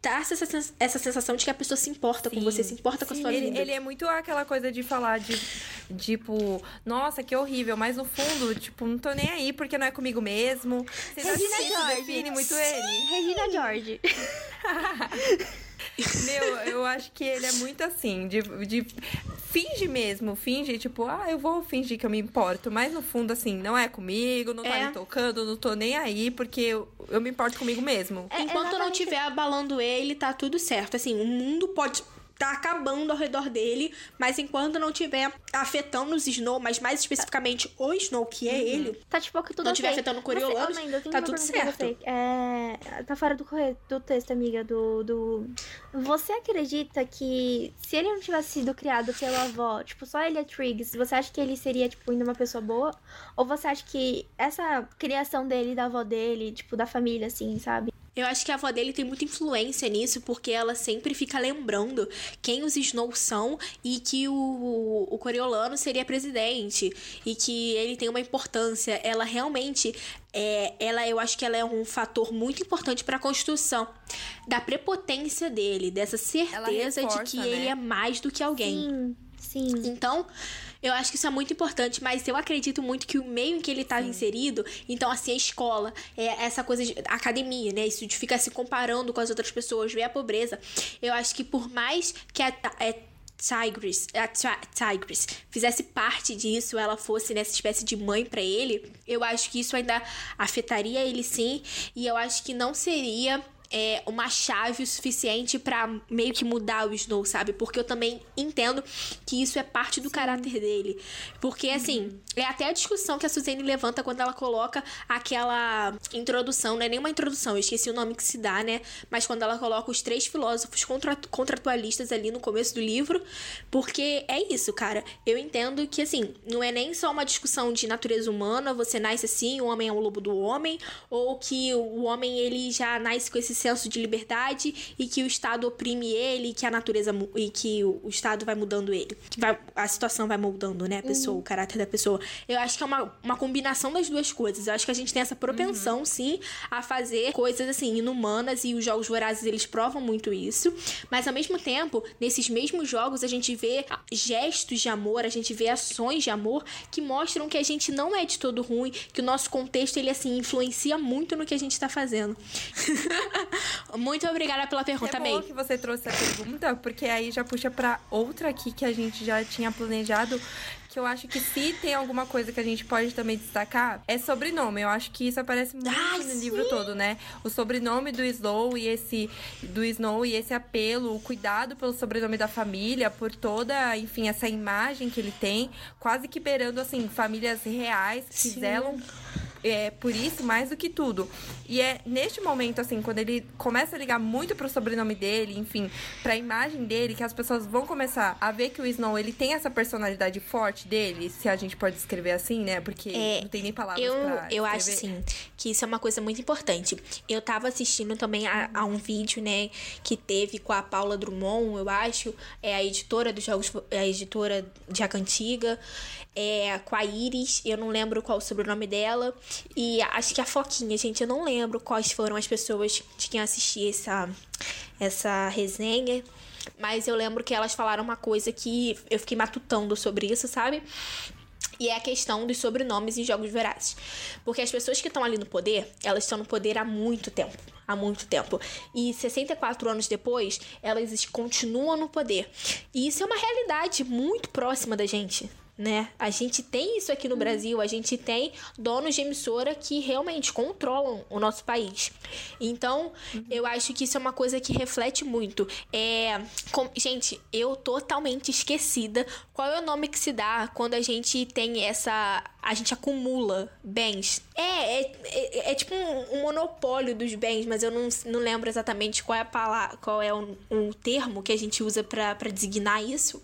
dá essa, essa sensação de que a pessoa se importa com Sim. você, se importa com a sua Ele, vida. ele é muito aquela coisa de falar de, tipo, nossa, que horrível, mas no fundo, tipo, não tô nem aí porque não é comigo mesmo. Você tá. Define muito ele. Regina George. Meu, eu acho que ele é muito assim, de, de finge mesmo, finge, tipo, ah, eu vou fingir que eu me importo, mas no fundo, assim, não é comigo, não tá É. me tocando, não tô nem aí, porque eu, eu me importo comigo mesmo. É, Enquanto não exatamente. tiver abalando ele, tá tudo certo. Assim, o mundo pode tá acabando ao redor dele, mas enquanto não tiver afetando os Snow, mas mais especificamente o Snow, que é ele, Tá tipo que tudo Não tiver ok. afetando Amanda, eu tenho tá tudo certo. É, tá fora do, do texto, amiga, do, do... Você acredita que se ele não tivesse sido criado pela avó, tipo, só ele é Triggs, você acha que ele seria, tipo, ainda uma pessoa boa? Ou você acha que essa criação dele, da avó dele, tipo, da família, assim, sabe? Eu acho que a avó dele tem muita influência nisso, porque ela sempre fica lembrando quem os Snow são e que o, o Coriolano seria presidente e que ele tem uma importância. Ela realmente é, ela eu acho que ela é um fator muito importante para a construção da prepotência dele, dessa certeza de reforça, que né? ele é mais do que alguém. Sim, sim. Então, eu acho que isso é muito importante, mas eu acredito muito que o meio em que ele tá inserido, então, assim, a escola, é essa coisa de academia, né? Isso de ficar se comparando com as outras pessoas, ver a pobreza. Eu acho que por mais que a, é, Tigris, a Ti- Tigris fizesse parte disso, ela fosse nessa espécie de mãe pra ele, eu acho que isso ainda afetaria ele sim, e eu acho que não seria é, uma chave o suficiente pra meio que mudar o Snow, sabe? Porque eu também entendo que isso é parte do caráter dele. Porque, assim, é até a discussão que a Suzane levanta quando ela coloca aquela introdução, não é nem uma introdução, eu esqueci o nome que se dá, né? Mas quando ela coloca os três filósofos contra contratualistas ali no começo do livro, porque é isso, cara. Eu entendo que, assim, não é nem só uma discussão de natureza humana, você nasce assim, o homem é o lobo do homem, ou que o homem ele já nasce com esse senso de liberdade e que o Estado oprime ele, que a natureza e que o, Estado vai mudando ele, que vai, a situação vai moldando, né, a pessoa, o caráter da pessoa. Eu acho que é uma, uma combinação das duas coisas. Eu acho que a gente tem essa propensão, sim, a fazer coisas assim inumanas e os jogos vorazes eles provam muito isso, mas ao mesmo tempo, nesses mesmos jogos a gente vê gestos de amor, a gente vê ações de amor que mostram que a gente não é de todo ruim, que o nosso contexto ele assim influencia muito no que a gente tá fazendo. muito obrigada pela pergunta, é bom May. que você trouxe a pergunta, porque aí já puxa pra outra aqui que a gente já tinha planejado. Que eu acho que se tem alguma coisa que a gente pode também destacar, é sobrenome. Eu acho que isso aparece muito Ah, no livro todo, né? O sobrenome do Snow e esse do Snow e esse apelo, o cuidado pelo sobrenome da família, por toda, enfim, essa imagem que ele tem, quase que beirando assim famílias reais que Sim. zelam é, por isso mais do que tudo. E é neste momento, assim, quando ele começa a ligar muito pro sobrenome dele, enfim, pra imagem dele, que as pessoas vão começar a ver que o Snow, ele tem essa personalidade forte dele, se a gente pode descrever assim, né? Porque É, não tem nem palavras Eu, pra eu acho sim que isso é uma coisa muito importante. Eu tava assistindo também a, a um vídeo, né, que teve com a Paula Drummond, eu acho, é a editora dos jogos, é a editora de A Cantiga, é com a Iris, eu não lembro qual o sobrenome dela, e acho que a Foquinha, gente, eu não lembro quais foram as pessoas de quem assisti essa essa resenha. Mas eu lembro que elas falaram uma coisa que eu fiquei matutando sobre isso, sabe? E é a questão dos sobrenomes em jogos vorazes. Porque as pessoas que estão ali no poder, elas estão no poder há muito tempo. Há muito tempo. E 64 anos depois, elas continuam no poder. E isso é uma realidade muito próxima da gente. Né? A gente tem isso aqui no Brasil, a gente tem donos de emissora que realmente controlam o nosso país. Então, eu acho que isso é uma coisa que reflete muito. É, com- gente, eu totalmente esquecida qual é o nome que se dá quando a gente tem essa. A gente acumula bens. É, é, é, é tipo um, um monopólio dos bens, mas eu não, não lembro exatamente qual é a palavra, qual é o, o termo que a gente usa pra designar isso.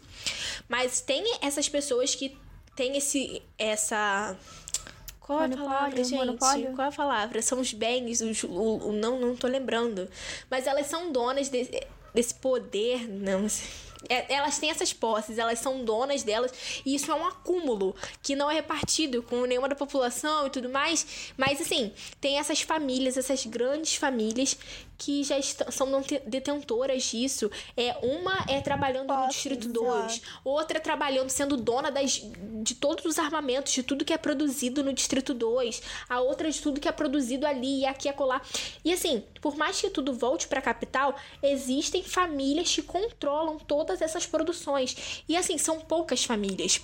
Mas tem essas pessoas que têm esse. essa. Qual é a Monopólio, palavra, gente? monopólio? Qual é a palavra? São os bens, os, o, o- não, não tô lembrando. Mas elas são donas desse, desse poder, não sei. é, elas têm essas posses, elas são donas delas, e isso é um acúmulo que não é repartido com nenhuma da população e tudo mais. Mas assim, tem essas famílias, essas grandes famílias que já estão, são detentoras disso. É, uma é trabalhando Posso, no Distrito 2, outra é trabalhando, sendo dona das, de todos os armamentos, de tudo que é produzido no Distrito 2, a outra de tudo que é produzido ali e aqui e acolá. E assim, por mais que tudo volte para a capital, existem famílias que controlam todas essas produções. E assim, são poucas famílias.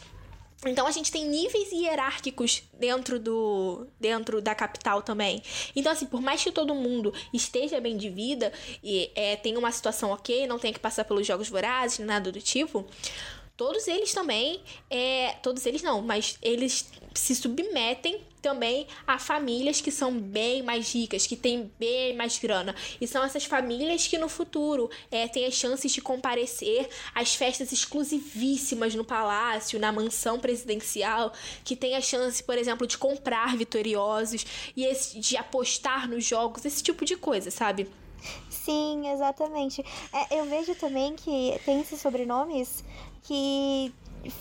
Então a gente tem níveis hierárquicos dentro do dentro da capital também. Então assim, por mais que todo mundo esteja bem de vida e é, tenha uma situação ok, não tenha que passar pelos jogos vorazes, nada do tipo, todos eles também, é, todos eles não, mas eles se submetem também a famílias que são bem mais ricas, que têm bem mais grana. E são essas famílias que no futuro é, têm as chances de comparecer às festas exclusivíssimas no palácio, na mansão presidencial, que tem a chance, por exemplo, de comprar vitoriosos e esse, de apostar nos jogos, esse tipo de coisa, sabe? Sim, exatamente. É, eu vejo também que tem esses sobrenomes que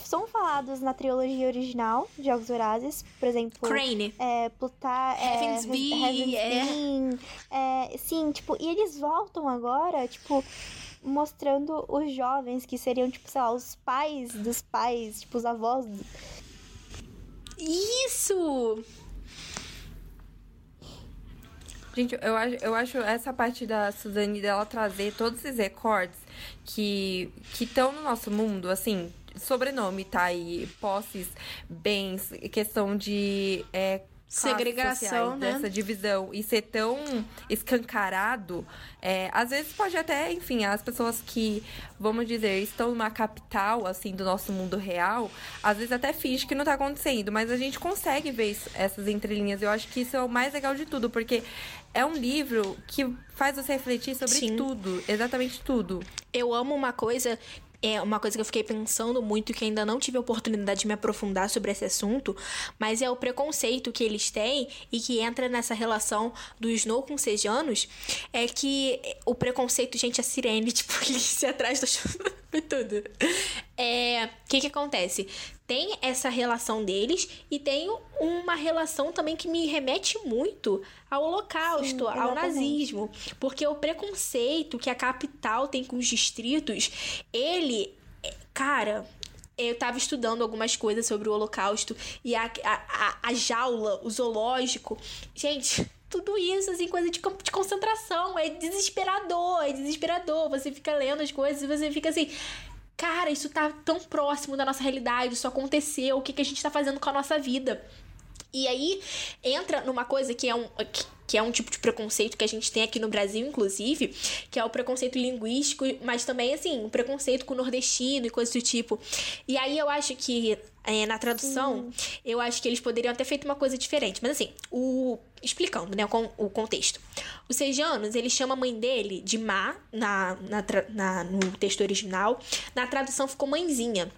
são falados na trilogia original de Jogos Vorazes, por exemplo. Crane. É, Plutar. Heaven's é, Bee. É. é. Sim, tipo, e eles voltam agora, tipo, mostrando os jovens que seriam, tipo, sei lá, os pais dos pais, tipo, os avós. Isso! Gente, eu acho, eu acho essa parte da Suzane dela trazer todos esses recordes que estão no nosso mundo, assim, sobrenome tá? Aí, posses, bens, questão de é, segregação, sociais, né? Dessa divisão e ser tão escancarado, é, às vezes pode até, enfim, as pessoas que, vamos dizer, estão numa capital, assim, do nosso mundo real, às vezes até finge que não tá acontecendo, mas a gente consegue ver isso, essas entrelinhas. Eu acho que isso é o mais legal de tudo, porque é um livro que faz você refletir sobre Sim. tudo, exatamente tudo. Eu amo uma coisa é uma coisa que eu fiquei pensando muito que ainda não tive a oportunidade de me aprofundar sobre esse assunto, mas é o preconceito que eles têm e que entra nessa relação do Snow com Sejanos, é que o preconceito, gente, a Sirene, tipo, se atrás do tudo. É, o que que acontece? Tem essa relação deles e tem uma relação também que me remete muito ao holocausto, Sim, ao nazismo, porque o preconceito que a capital tem com os distritos, ele, cara, eu estava estudando algumas coisas sobre o Holocausto e a, a, a, a jaula, o zoológico. Gente, tudo isso, assim, coisa de de concentração. É desesperador, é desesperador. Você fica lendo as coisas e você fica assim. Cara, isso tá tão próximo da nossa realidade, isso aconteceu, o que, que a gente tá fazendo com a nossa vida? E aí entra numa coisa que é um. Que é um tipo de preconceito que a gente tem aqui no Brasil, inclusive, que é o preconceito linguístico, mas também, assim, o preconceito com o nordestino e coisas do tipo. E aí eu acho que é, na tradução, eu acho que eles poderiam ter feito uma coisa diferente. Mas assim, o explicando, né, o, o contexto. O Sejanos, ele chama a mãe dele de Má na, na, na, no texto original. Na tradução ficou mãezinha.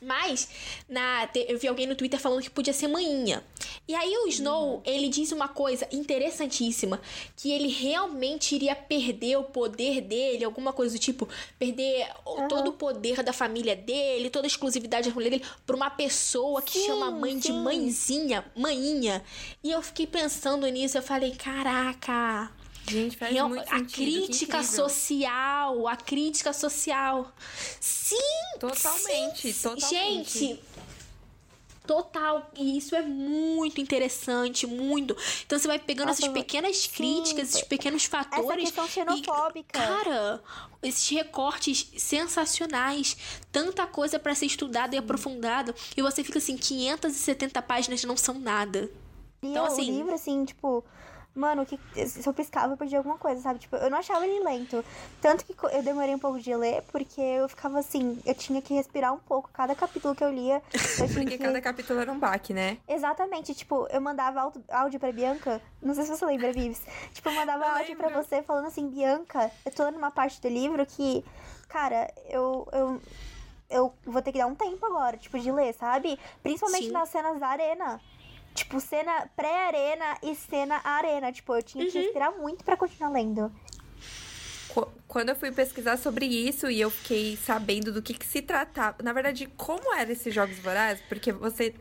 Mas na, eu vi alguém no Twitter falando que podia ser manhinha. E aí o Snow, uhum. ele diz uma coisa interessantíssima, que ele realmente iria perder o poder dele, alguma coisa do tipo, perder uhum. todo o poder da família dele, toda a exclusividade da família dele pra uma pessoa que sim, chama a mãe sim. de mãezinha, manhinha. E eu fiquei pensando nisso, eu falei, caraca, Gente, faz Real, muito sentido, A crítica social, a crítica social. Sim! Totalmente, sim, totalmente. Gente, total. E isso é muito interessante, muito. Então você vai pegando Nossa, essas pequenas sim. críticas, esses pequenos fatores. Essa xenofóbica. E, cara, esses recortes sensacionais, tanta coisa para ser estudada e aprofundada, e você fica assim, 570 páginas não são nada. E então, assim, o livro, assim, tipo, Mano, que, se eu piscava, eu perdia alguma coisa, sabe? Tipo, eu não achava ele lento. Tanto que eu demorei um pouco de ler, porque eu ficava assim, eu tinha que respirar um pouco. Cada capítulo que eu lia. Eu porque que... cada capítulo era um baque, né? Exatamente. Tipo, eu mandava áudio pra Bianca. Não sei se você lembra, Vives. Tipo, eu mandava eu áudio lembro. pra você falando assim, Bianca, eu tô numa parte do livro que, cara, eu. eu eu vou ter que dar um tempo agora, tipo, de ler, sabe? Principalmente Sim. nas cenas da arena. Tipo, cena pré-arena e cena arena. Tipo, eu tinha que uhum. respirar muito para continuar lendo. quando eu fui pesquisar sobre isso e eu fiquei sabendo do que, que se tratava, na verdade, como eram esses jogos vorazes, porque você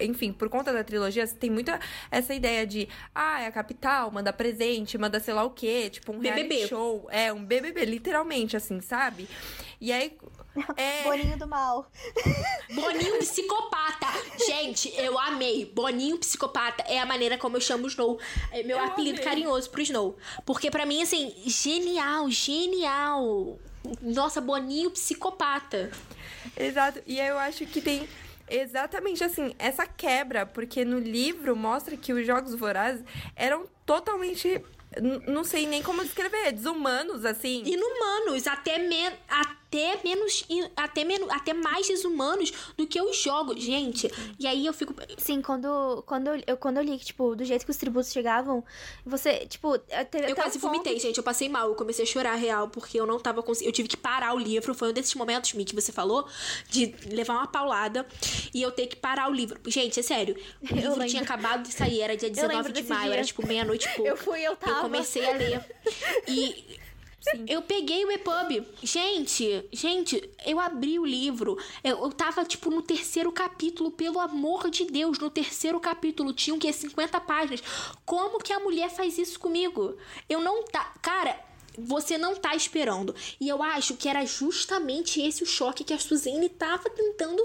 enfim, por conta da trilogia, tem muita essa ideia de, ah, é a capital, manda presente, manda sei lá o quê, tipo um BBB. reality show. É, um BBB, literalmente, assim, sabe? E aí. É... Boninho do mal. Boninho psicopata. Gente, eu amei. Boninho psicopata é a maneira como eu chamo o Snow. É meu Eu apelido amei. carinhoso pro Snow. Porque pra mim, assim, genial, genial. Nossa, Boninho psicopata. Exato. E aí eu acho que tem exatamente assim, essa quebra, porque no livro mostra que os jogos vorazes eram totalmente. Não sei nem como descrever, desumanos, assim. Inumanos, até, men até menos. i- Até, menos, até mais desumanos do que os jogos, gente. E aí eu fico. Sim, quando, quando, eu, quando eu li que, tipo, do jeito que os tributos chegavam, você, tipo... Eu até quase um ponto vomitei, gente. Eu passei mal. Eu comecei a chorar real, porque eu não tava conseguindo. Eu tive que parar o livro. Foi um desses momentos, Mi, que você falou, de levar uma paulada e eu ter que parar o livro. Gente, é sério. O livro lembro. tinha acabado de sair, era dia Eu 19 lembro de maio, dia. era tipo meia-noite e pouco. Eu fui, eu tava. Eu comecei a ler. E. Eu peguei o EPUB. Gente, gente, eu abri o livro. Eu, eu tava, tipo, no terceiro capítulo, pelo amor de Deus, no terceiro capítulo. Tinha o quê? 50 páginas. Como que a mulher faz isso comigo? Eu não tá. Cara. Você não tá esperando. E eu acho que era justamente esse o choque que a Suzane tava tentando.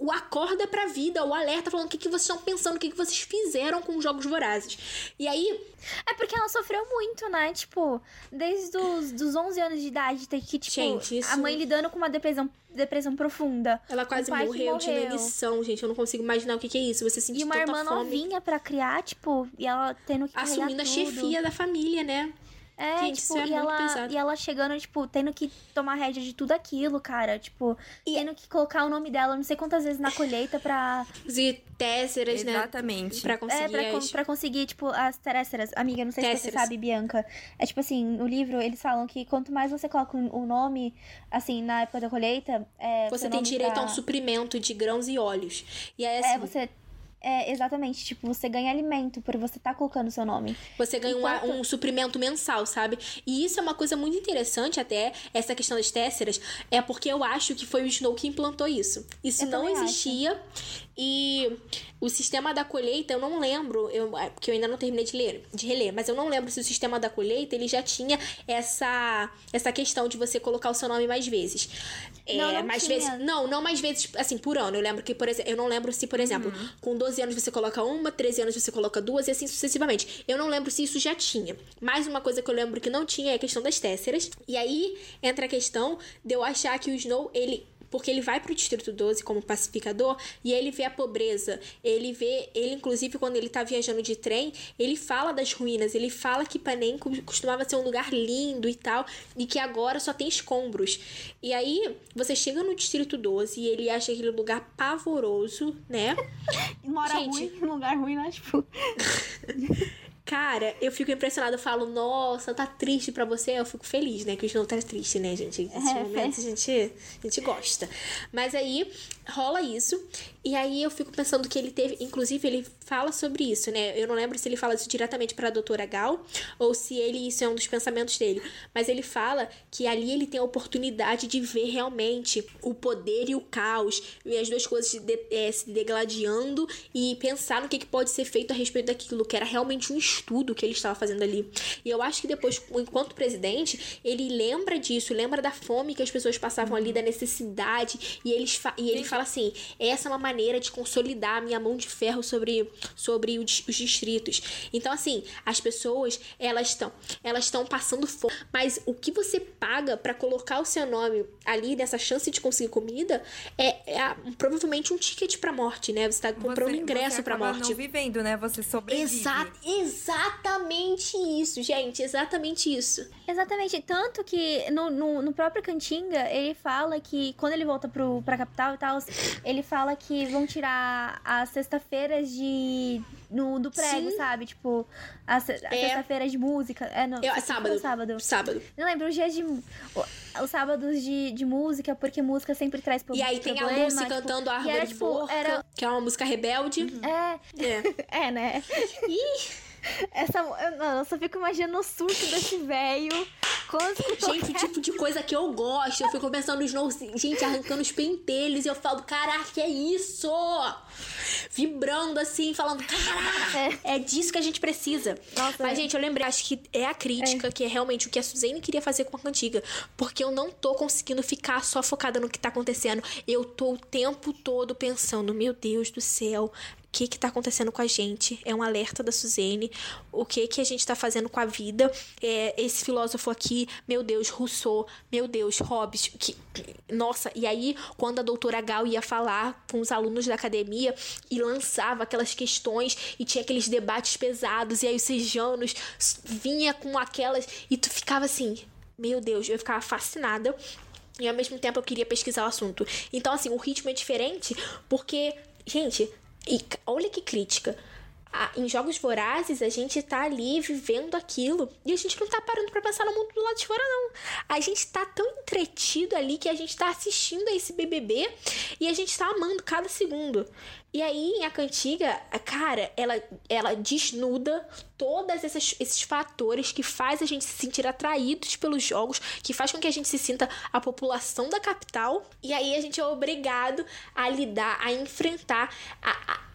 O acorda pra vida, o alerta, falando o que, que vocês estão pensando, o que, que vocês fizeram com os Jogos Vorazes. E aí, É porque ela sofreu muito, né? Tipo, desde os dos 11 anos de idade, ter que, tipo, Gente, isso- a mãe lidando com uma depressão, depressão profunda. Ela quase que morreu de inanição, gente. Eu não consigo imaginar o que, que é isso. Você sentir E uma irmã fome. novinha pra criar, tipo, e ela tendo que Assumindo a chefia da família, né? É, Gente, tipo, isso é e, muito ela, pesado. e ela chegando, tipo, tendo que tomar rédea de tudo aquilo, cara. Tipo, tendo que colocar o nome dela não sei quantas vezes na colheita pra, E tésseras, né? Exatamente. Pra é, conseguir pra, con- as... pra conseguir, tipo, as tésseras. Amiga, não sei se você sabe, Bianca. É tipo assim, no livro eles falam que quanto mais você coloca o nome, assim, na época da colheita. É, Você tem direito pra- a um suprimento de grãos e óleos. E aí, assim, É, você. É, exatamente. Tipo, você ganha alimento por você tá colocando o seu nome. Você ganha um, Enquanto- um suprimento mensal, sabe? E isso é uma coisa muito interessante, até, essa questão das tésseras, é porque eu acho que foi o Snow que implantou isso. Isso Eu não também acho. existia. E o sistema da colheita, eu não lembro, eu, é, porque eu ainda não terminei de ler, de reler, mas eu não lembro se o sistema da colheita ele já tinha essa, essa questão de você colocar o seu nome mais vezes. É, Não, não mais tinha. vezes. Não, não mais vezes, assim, por ano. Eu lembro que, por exemplo, eu não lembro se, por exemplo, com 12 anos você coloca uma, 13 anos você coloca duas e assim sucessivamente. Eu não lembro se isso já tinha. Mais uma coisa que eu lembro que não tinha é a questão das tésseras. E aí entra a questão de eu achar que o Snow, ele porque ele vai pro Distrito 12 como pacificador e ele vê a pobreza. Ele vê, ele inclusive quando ele tá viajando de trem, ele fala das ruínas, ele fala que Panem co- costumava ser um lugar lindo e tal, e que agora só tem escombros. E aí você chega no Distrito 12 e ele acha aquele lugar pavoroso, né? Mora Gente. ruim, lugar ruim, né? Tipo. Cara, eu fico impressionada, eu falo, nossa, tá triste pra você. Eu fico feliz, né? Que o Snow tá triste, né, gente? Nesses É, momentos a gente, a gente gosta. Mas aí rola isso. E aí eu fico pensando que ele teve. Inclusive, ele fala sobre isso, né? Eu não lembro se ele fala isso diretamente pra doutora Gal ou se ele isso é um dos pensamentos dele. Mas ele fala que ali ele tem a oportunidade de ver realmente o poder e o caos, ver as duas coisas se, de- eh, se degladiando e pensar no que, que pode ser feito a respeito daquilo, que era realmente um estudo que ele estava fazendo ali. E eu acho que depois, enquanto presidente, ele lembra disso, lembra da fome que as pessoas passavam ali, da necessidade, e, eles e ele fala assim: essa é uma maneira de consolidar a minha mão de ferro sobre, sobre os distritos. Então, assim, as pessoas, elas estão elas estão passando fome, mas o que você paga pra colocar o seu nome ali nessa chance de conseguir comida é, é a- provavelmente um ticket pra morte, né? Você tá comprando você, um ingresso você pra acaba morte. não vivendo, né? Você sobrevive. Exa exatamente isso, gente, exatamente isso. Exatamente. Tanto que no, no, no próprio Cantinga, ele fala que quando ele volta pro, pra capital e tal, ele fala que vão tirar as sexta-feiras de. No, do prego, Sim. sabe? Tipo, a, a É. sexta-feira de música. É, no, Eu, sexta-feira sábado, ou sábado. sábado. Não lembro, os dias de. Os sábados de, de música, porque música sempre traz pro- E aí tem a problema. Lucy tipo, cantando a Árvore era, de tipo, Borca, era- que é uma música rebelde. É, É. é, né? Ih, essa. Eu, não, eu só fico imaginando o surto desse velho Gente, o tipo de coisa que eu gosto. Eu fico pensando no Snow, gente, arrancando os pentelhos. E eu falo, caraca, que é isso? Vibrando assim, falando, caraca, é. é disso que a gente precisa. Nossa, Mas, é. gente, eu lembrei, acho que é a crítica, é. que é realmente o que a Suzane queria fazer com a cantiga. Porque eu não tô conseguindo ficar só focada no que tá acontecendo. Eu tô o tempo todo pensando, meu Deus do céu, que que tá acontecendo com a gente, é um alerta da Suzane, o que que a gente tá fazendo com a vida, é, esse filósofo aqui, meu Deus, Rousseau, meu Deus, Hobbes, que, nossa, e aí quando a doutora Gal ia falar com os alunos da academia e lançava aquelas questões e tinha aqueles debates pesados, e aí os sejanos vinha com aquelas, e tu ficava assim, meu Deus, eu ficava fascinada, e ao mesmo tempo eu queria pesquisar o assunto. Então, assim, o ritmo é diferente porque, gente, e olha que crítica. em jogos vorazes, a gente tá ali vivendo aquilo e a gente não tá parando para pensar no mundo do lado de fora, não. A gente tá tão entretido ali que a gente tá assistindo a esse BBB e a gente tá amando cada segundo. E aí, A Cantiga, cara, ela, ela desnuda todos esses, fatores que faz a gente se sentir atraídos pelos jogos, que faz com que a gente se sinta a população da capital. E aí a gente é obrigado a lidar, a enfrentar a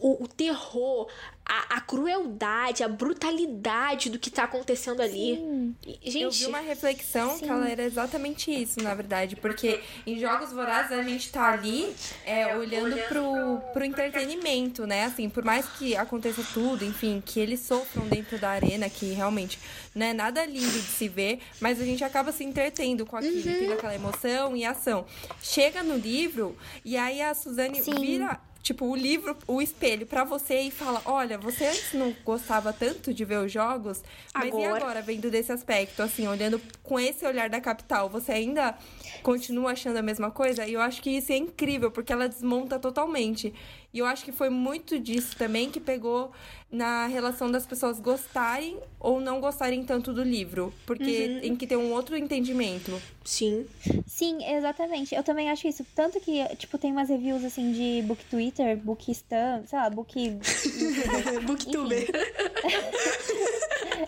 o, o, terror, a, a, crueldade, a brutalidade do que tá acontecendo ali. Sim. Gente, eu vi uma reflexão sim. que ela era exatamente isso, na verdade, porque em Jogos Vorazes a gente tá ali é, olhando pro, pro entretenimento, né? Assim, por mais que aconteça tudo, enfim, que eles sofram dentro da arena, que realmente não é nada lindo de se ver, mas a gente acaba se entretendo com aquilo, uhum. tendo aquela emoção e ação. Chega no livro e aí a Suzane sim. vira tipo, o livro, o espelho para você e fala: olha, você antes não gostava tanto de ver os jogos, mas agora... e agora, vendo desse aspecto, assim, olhando com esse olhar da capital, você ainda continua achando a mesma coisa? E eu acho que isso é incrível, porque ela desmonta totalmente. E eu acho que foi muito disso também que pegou na relação das pessoas gostarem ou não gostarem tanto do livro. Porque uhum. tem que ter um outro entendimento. Sim. Sim, exatamente. Eu também acho isso. Tanto que, tipo, tem umas reviews assim de Book Twitter, Bookstam, sei lá, Book. Booktuber.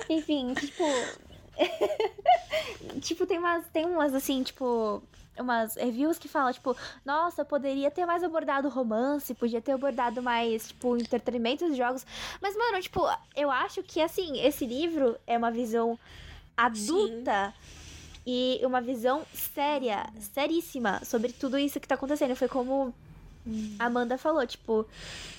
Enfim, tipo. tipo, tem umas, tem umas assim, tipo, umas reviews que falam, tipo, nossa, poderia ter mais abordado romance, podia ter abordado mais, tipo, entretenimento dos jogos. Mas, mano, tipo, eu acho que, assim, esse livro é uma visão adulta. Sim. E uma visão séria, seríssima sobre tudo isso que tá acontecendo. Foi como a Amanda falou, tipo,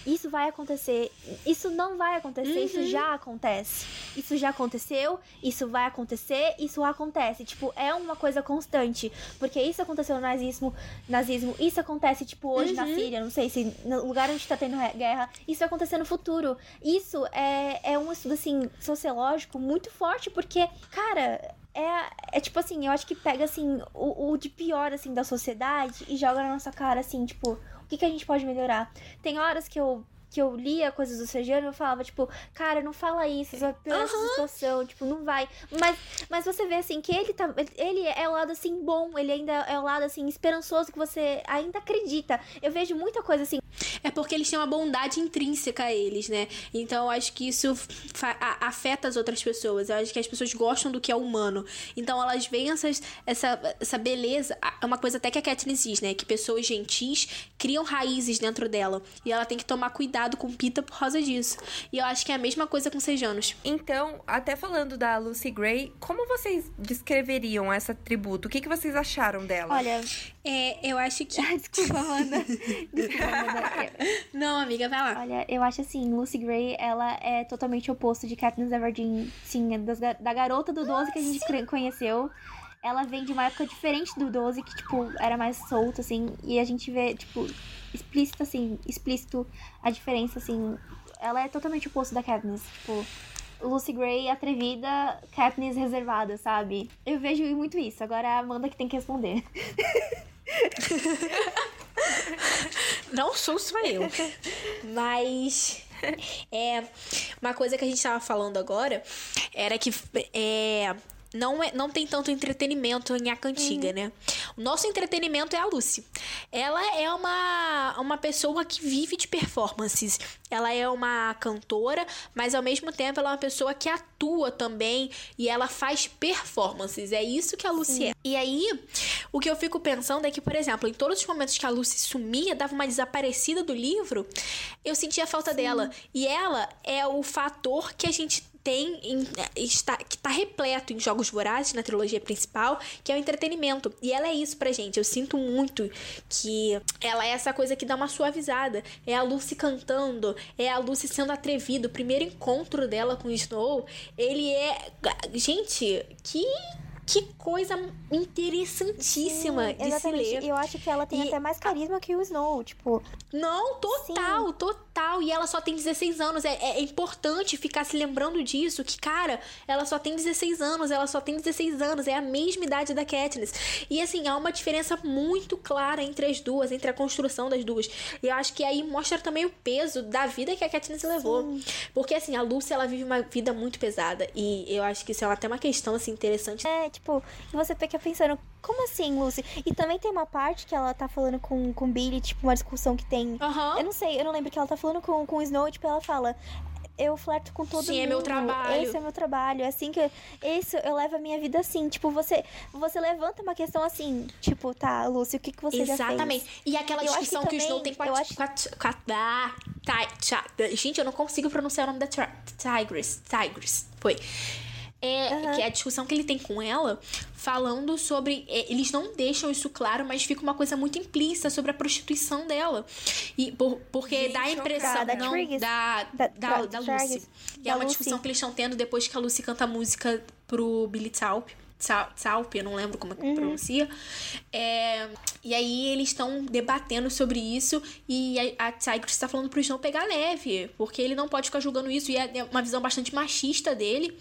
isso vai acontecer, isso não vai acontecer, uhum. isso já acontece. Isso já aconteceu, isso vai acontecer, isso acontece. Tipo, é uma coisa constante. Porque isso aconteceu no nazismo, nazismo isso acontece, tipo, hoje uhum. na Síria, não sei se no lugar onde tá tendo guerra, isso vai acontecer no futuro. Isso é, é um estudo, assim, sociológico muito forte, porque, cara, é, é tipo assim, eu acho que pega assim o, o de pior assim da sociedade e joga na nossa cara assim, tipo, que, que a gente pode melhorar? Tem horas que eu que eu lia coisas do Sergiano, eu falava, tipo, cara, não fala isso, vai piorar uhum. essa situação, tipo, não vai. Mas, mas você vê, assim, que ele tá. Ele é o lado, assim, bom, ele ainda é o lado, assim, esperançoso que você ainda acredita. Eu vejo muita coisa assim. É porque eles têm uma bondade intrínseca a eles, né? Então eu acho que isso afeta as outras pessoas. Eu acho que as pessoas gostam do que é humano. Então elas veem essas, essa, essa beleza. É uma coisa até que a Katniss diz, né? Que pessoas gentis criam raízes dentro dela. E ela tem que tomar cuidado cuidado com Pita por causa disso. E eu acho que é a mesma coisa com Sejanos. Então, até falando da Lucy Gray, como vocês descreveriam essa tributo? O que, que vocês acharam dela? Olha, é, eu acho que. Ah, desculpa, Amanda. desculpa, Amanda. Não, amiga, vai lá. Olha, eu acho assim, Lucy Gray, ela é totalmente oposto de Katniss Everdeen, sim, das, da garota do 12 que a gente conheceu ela vem de uma época diferente do 12, que, tipo, era mais solto, assim, e a gente vê, tipo, explícito, assim, explícito a diferença, assim. Ela é totalmente oposto da Katniss, tipo, Lucy Gray atrevida, Katniss reservada, sabe? Eu vejo muito isso, agora é a Amanda que tem que responder. Não sou só eu. Mas é uma coisa que a gente tava falando agora era que é, não, é, não tem tanto entretenimento em A Cantiga, uhum. né? O nosso entretenimento é a Lucy. Ela é uma, uma pessoa que vive de performances. Ela é uma cantora, mas ao mesmo tempo ela é uma pessoa que atua também e ela faz performances. É isso que a Lucy Sim. é. E aí, o que eu fico pensando é que, por exemplo, em todos os momentos que a Lucy sumia, dava uma desaparecida do livro, eu sentia a falta Sim. dela. E ela é o fator que a gente tem em, está, que está repleto em Jogos Vorazes, na trilogia principal, que é o entretenimento. E ela é isso pra gente. Eu sinto muito que ela é essa coisa que dá uma suavizada. É a Lucy cantando, é a Lucy sendo atrevida. O primeiro encontro dela com o Snow, ele é. Gente, que que coisa interessantíssima Sim, de se ler. Eu acho que ela tem e até mais carisma a... que o Snow, tipo. Não, total, Sim. total. E ela só tem 16 anos. É, é, importante ficar se lembrando disso. Que, cara, ela só tem 16 anos, ela só tem 16 anos. É a mesma idade da Katniss. E assim, há uma diferença muito clara entre as duas, entre a construção das duas. E eu acho que aí mostra também o peso da vida que a Katniss levou. Sim. Porque assim, a Lucy, ela vive uma vida muito pesada. E eu acho que isso é até uma questão assim interessante. É, tipo, você fica pensando, como assim, Lucy? E também tem uma parte que ela tá falando com, com Billy, tipo, uma discussão que tem. Uhum. Eu não sei, eu não lembro que ela tá falando com, com o Snow, tipo, ela fala eu flerto com todo Sim, mundo. é meu trabalho. Esse é meu trabalho. É assim que. Isso, eu levo a minha vida assim. Tipo, você você levanta uma questão assim. Tipo, tá, Lúcio, o que, que você Exatamente. já fez? Exatamente. E aquela discussão que, que, o Snow tem com a. Acho... Com a, com a ah, gente, eu não consigo pronunciar o nome da Tigress. Tigress. Foi é, uhum. que é a discussão que ele tem com ela, falando sobre. É, eles não deixam isso claro, mas fica uma coisa muito implícita sobre a prostituição dela. E por, porque Gente, dá a impressão da, não, da, da, da, da, Lucy. E é uma Lucy. discussão que eles estão tendo depois que a Lucy canta a música pro Billy Taub. Salp, eu não lembro como é que uhum. pronuncia. É, e aí eles estão debatendo sobre isso e a, a Tigris está falando pro Snow pegar leve, porque ele não pode ficar julgando isso e é, é uma visão bastante machista dele,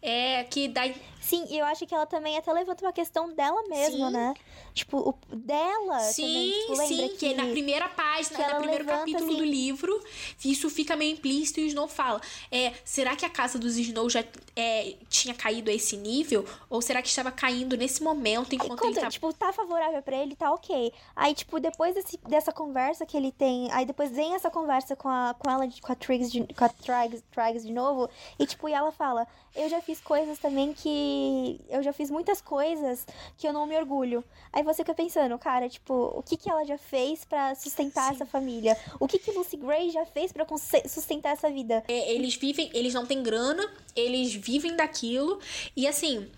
é que dá Sim, e eu acho que ela também até levanta uma questão dela mesma, sim. né? Tipo, o, dela sim, também. Tipo, sim, que, que na primeira página, no primeiro levanta, capítulo assim... do livro, isso fica meio implícito e o Snow fala: é, será que a casa dos Snow já é, tinha caído a esse nível? Ou será que estava caindo nesse momento enquanto Conta, ele tá... Tipo, tá favorável para ele, tá ok. Aí, tipo, depois desse, dessa conversa que ele tem, aí depois vem essa conversa com a, com ela, com a Triggs de, com a Triggs, Triggs de novo, e tipo, e ela fala: eu já fiz coisas também que eu já fiz muitas coisas que eu não me orgulho. Aí você fica pensando, cara, tipo, o que que ela já fez para sustentar Sim. essa família? O que que Lucy Gray já fez para sustentar essa vida? É, eles vivem, eles não têm grana, eles vivem daquilo e assim,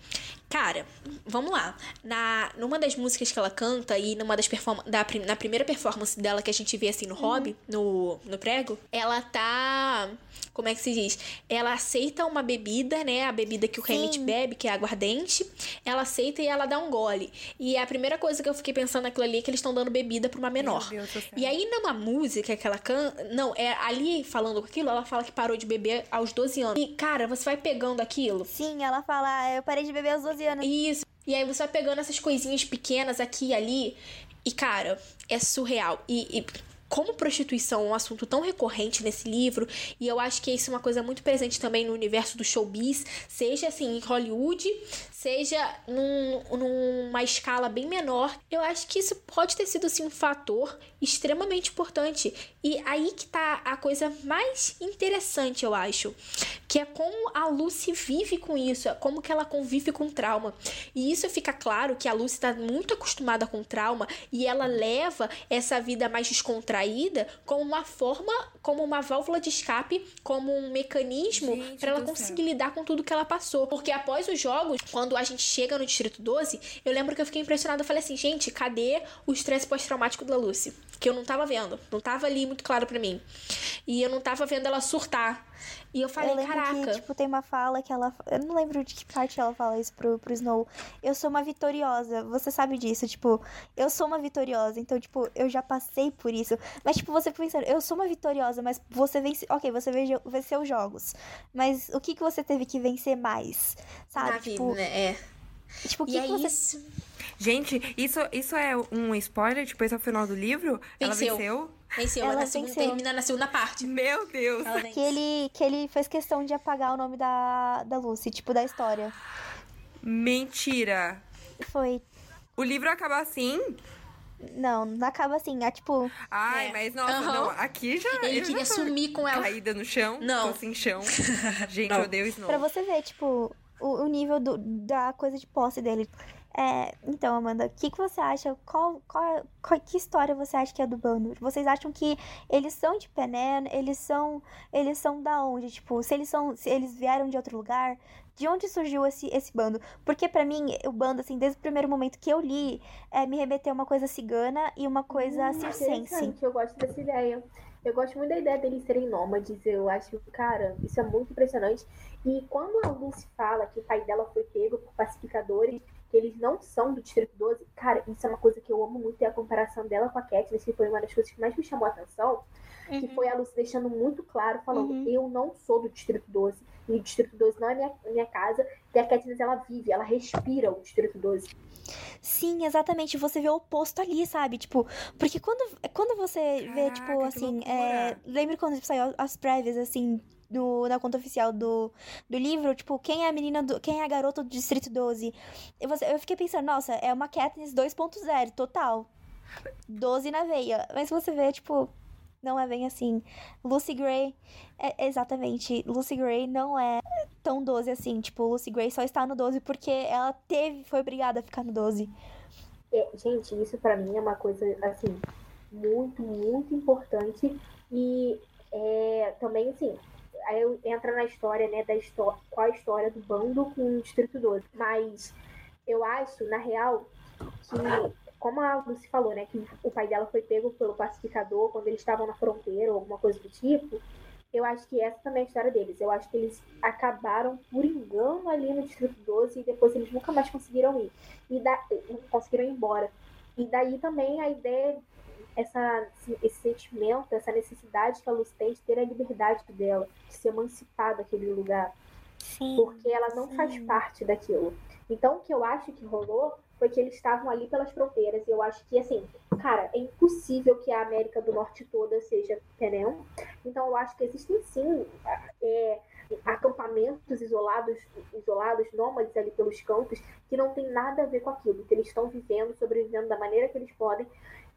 Cara, vamos lá. Na, numa das músicas que ela canta e numa das performances. Na primeira performance dela que a gente vê assim no uhum. hobby, no, no prego, ela tá como é que se diz? Ela aceita uma bebida, né? A bebida que o Hamlet bebe, que é aguardente. Ela aceita e ela dá um gole. E a primeira coisa que eu fiquei pensando naquilo ali é que eles estão dando bebida pra uma menor. E aí, numa música que ela canta. Não, é ali falando com aquilo, ela fala que parou de beber aos 12 anos. E, cara, você vai pegando aquilo. Sim, ela fala, ah, eu parei de beber aos 12 anos. Isso. E aí você vai pegando essas coisinhas pequenas aqui e ali. E, cara, é surreal. E, e como prostituição é um assunto tão recorrente nesse livro, e eu acho que isso é uma coisa muito presente também no universo do showbiz, seja assim em Hollywood, seja num, numa escala bem menor, eu acho que isso pode ter sido assim, um fator extremamente importante. E aí que tá a coisa mais interessante, eu acho, que é como a Lucy vive com isso, como que ela convive com trauma. E isso fica claro que a Lucy está muito acostumada com trauma e ela leva essa vida mais descontraída como uma forma, como uma válvula de escape, como um mecanismo para ela conseguir céu. lidar com tudo que ela passou. Porque após os jogos, quando quando a gente chega no Distrito 12, eu lembro que eu fiquei impressionada. Eu falei assim, gente, cadê o estresse pós-traumático da Lucy? Que eu não tava vendo. Não tava ali muito claro para mim. E eu não tava vendo ela surtar. E eu falei, eu caraca. Que, tipo, tem uma fala que ela. Eu não lembro de que parte ela fala isso pro, pro Snow. Eu sou uma vitoriosa. Você sabe disso. Tipo, eu sou uma vitoriosa. Então, tipo, eu já passei por isso. Mas, tipo, você pensando, eu sou uma vitoriosa, mas você vence. Ok, você venceu os jogos. Mas o que, que você teve que vencer mais? Sabe? Na tipo, vida, né? É. Tipo, o que, e que é você. Isso. Gente, isso, isso é um spoiler? Tipo, esse é o final do livro? Venceu. Ela venceu? Venceu, ela, ela segunda, termina na segunda parte. Meu Deus! Que ele, que ele fez questão de apagar o nome da, da Lucy, tipo, da história. Mentira. Foi. O livro acaba assim? Não, não acaba assim. É tipo. Ai, É. mas nossa, Aham. não. Aqui já. Ele já queria tô sumir com ela. Caída no chão. Não. Tô sem chão. Gente, Não. eu odeio Snow. Pra você ver, tipo, o, o nível do- da coisa de posse dele. É, então, Amanda, o que, que você acha? Qual, qual, qual- que história você acha que é do bando? Vocês acham que eles são de Pené? Eles são. Eles são da onde? Tipo, se eles são. Se eles vieram de outro lugar? De onde surgiu esse, esse bando? Porque pra mim, o bando, assim, desde o primeiro momento que eu li, é, me remeteu uma coisa cigana e uma coisa Hum, circense. Eu gosto dessa ideia. Eu gosto muito da ideia deles serem nômades. Eu acho, cara, isso é muito impressionante. E quando a Lucy fala que o pai dela foi pego por pacificadores, eles não são do Distrito 12, cara, isso é uma coisa que eu amo muito. É a comparação dela com a Katniss, que foi uma das coisas que mais me chamou a atenção. Que foi a Lucy deixando muito claro, falando: Uhum. eu não sou do Distrito 12. E o Distrito 12 não é minha, minha casa. E a Katniss, ela vive, ela respira o Distrito 12. Sim, exatamente. Você vê o oposto ali, sabe? Tipo, porque quando, quando você vê, Caraca, tipo, que assim, é, lembra quando saiu as prévias, assim, na conta oficial do, do livro, tipo, quem é a menina do. Quem é a garota do Distrito 12? Eu, eu fiquei pensando, nossa, é uma Katniss 2.0, total. 12 na veia. Mas você vê, tipo, não é bem assim. Lucy Gray, é, exatamente, Lucy Gray não é tão 12 assim. Tipo, Lucy Gray só está no 12 porque ela teve, foi obrigada a ficar no 12. É, gente, isso pra mim é uma coisa, assim, muito, muito importante. E é, também, assim, aí entra na história, né, da história, qual a história do bando com o Distrito 12. Mas eu acho, na real, que, como a Lucy falou, né, que o pai dela foi pego pelo pacificador quando eles estavam na fronteira ou alguma coisa do tipo, eu acho que essa também é a história deles. Eu acho que eles acabaram por engano ali no Distrito 12 e depois eles nunca mais conseguiram ir. E da, conseguiram ir embora. E daí também a ideia, essa, esse sentimento, essa necessidade que a Luz tem de ter a liberdade dela, de se emancipar daquele lugar Sim. porque ela não faz Sim. parte daquilo. Então, o que eu acho que rolou foi que eles estavam ali pelas fronteiras. E eu acho que, assim, cara, é impossível que a América do Norte toda seja Penéu. Então, eu acho que existem, sim, é, acampamentos isolados, isolados, nômades ali pelos campos, que não tem nada a ver com aquilo. Que eles estão vivendo, sobrevivendo da maneira que eles podem.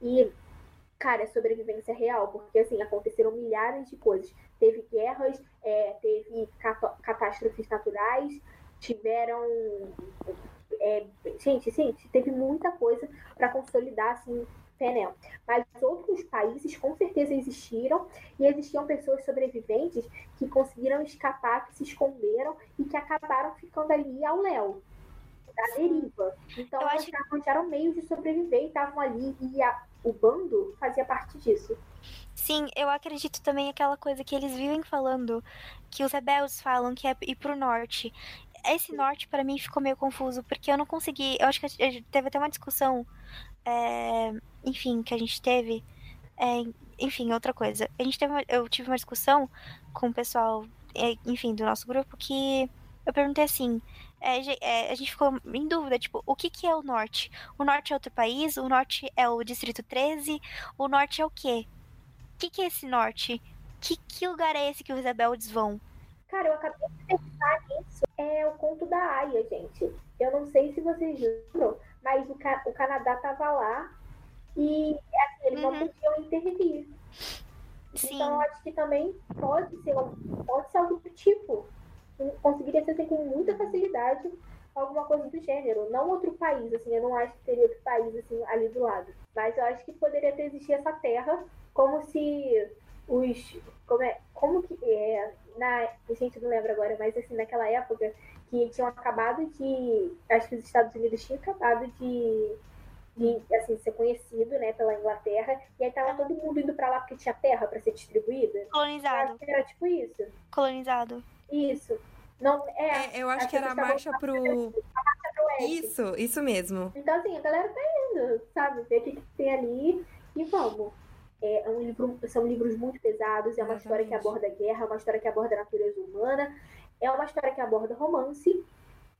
E, cara, é sobrevivência real, porque, assim, aconteceram milhares de coisas. Teve guerras, é, teve catástrofes naturais, tiveram. é, gente, gente, teve muita coisa para consolidar assim, Penel. Mas outros países com certeza existiram e existiam pessoas sobreviventes que conseguiram escapar, que se esconderam e que acabaram ficando ali ao léu, da deriva. Então Eu eles acho- arranjaram meios de sobreviver e estavam ali e a- o bando fazia parte disso. Sim, eu acredito também aquela coisa que eles vivem falando, que os rebeldes falam que é ir pro norte. Esse norte pra mim ficou meio confuso, porque eu não consegui. Eu acho que teve até uma discussão, é, enfim, que a gente teve. é, enfim, outra coisa. A gente teve uma- eu tive uma discussão com o pessoal, é, enfim, do nosso grupo, que eu perguntei assim. É, é, a gente ficou em dúvida, tipo, o que, que é o norte? O norte é outro país? O norte é o Distrito 13? O norte é o quê? O que, que é esse norte? Que, que lugar é esse que os rebeldes vão? Cara, eu acabei de pensar nisso. É o conto da Aya, gente. Eu não sei se vocês lembram, mas o, Ca- o Canadá tava lá e assim, eles não Uhum. podiam intervir. Sim, Então eu acho que também pode ser, pode ser algo do tipo. Conseguiria ser assim, com muita facilidade alguma coisa do gênero. Não outro país, assim, eu não acho que teria outro país assim, ali do lado. Mas eu acho que poderia ter existido essa terra como se os. Como, é, como que é. Na, gente, não lembro agora, mas assim, naquela época que tinham acabado de. Acho que os Estados Unidos tinham acabado de. De assim, ser conhecido né, pela Inglaterra, e aí tava todo mundo indo pra lá porque tinha terra pra ser distribuída. Colonizado, era tipo isso. colonizado. Isso. Não, é, É, eu acho que era a marcha pro. pro oeste. Isso, isso mesmo. Então, assim, a galera tá indo, sabe? Ver o que, que tem ali e vamos. É, é um livro, são livros muito pesados, é uma história que Exatamente. aborda guerra, é uma história que aborda a natureza humana, é uma história que aborda romance.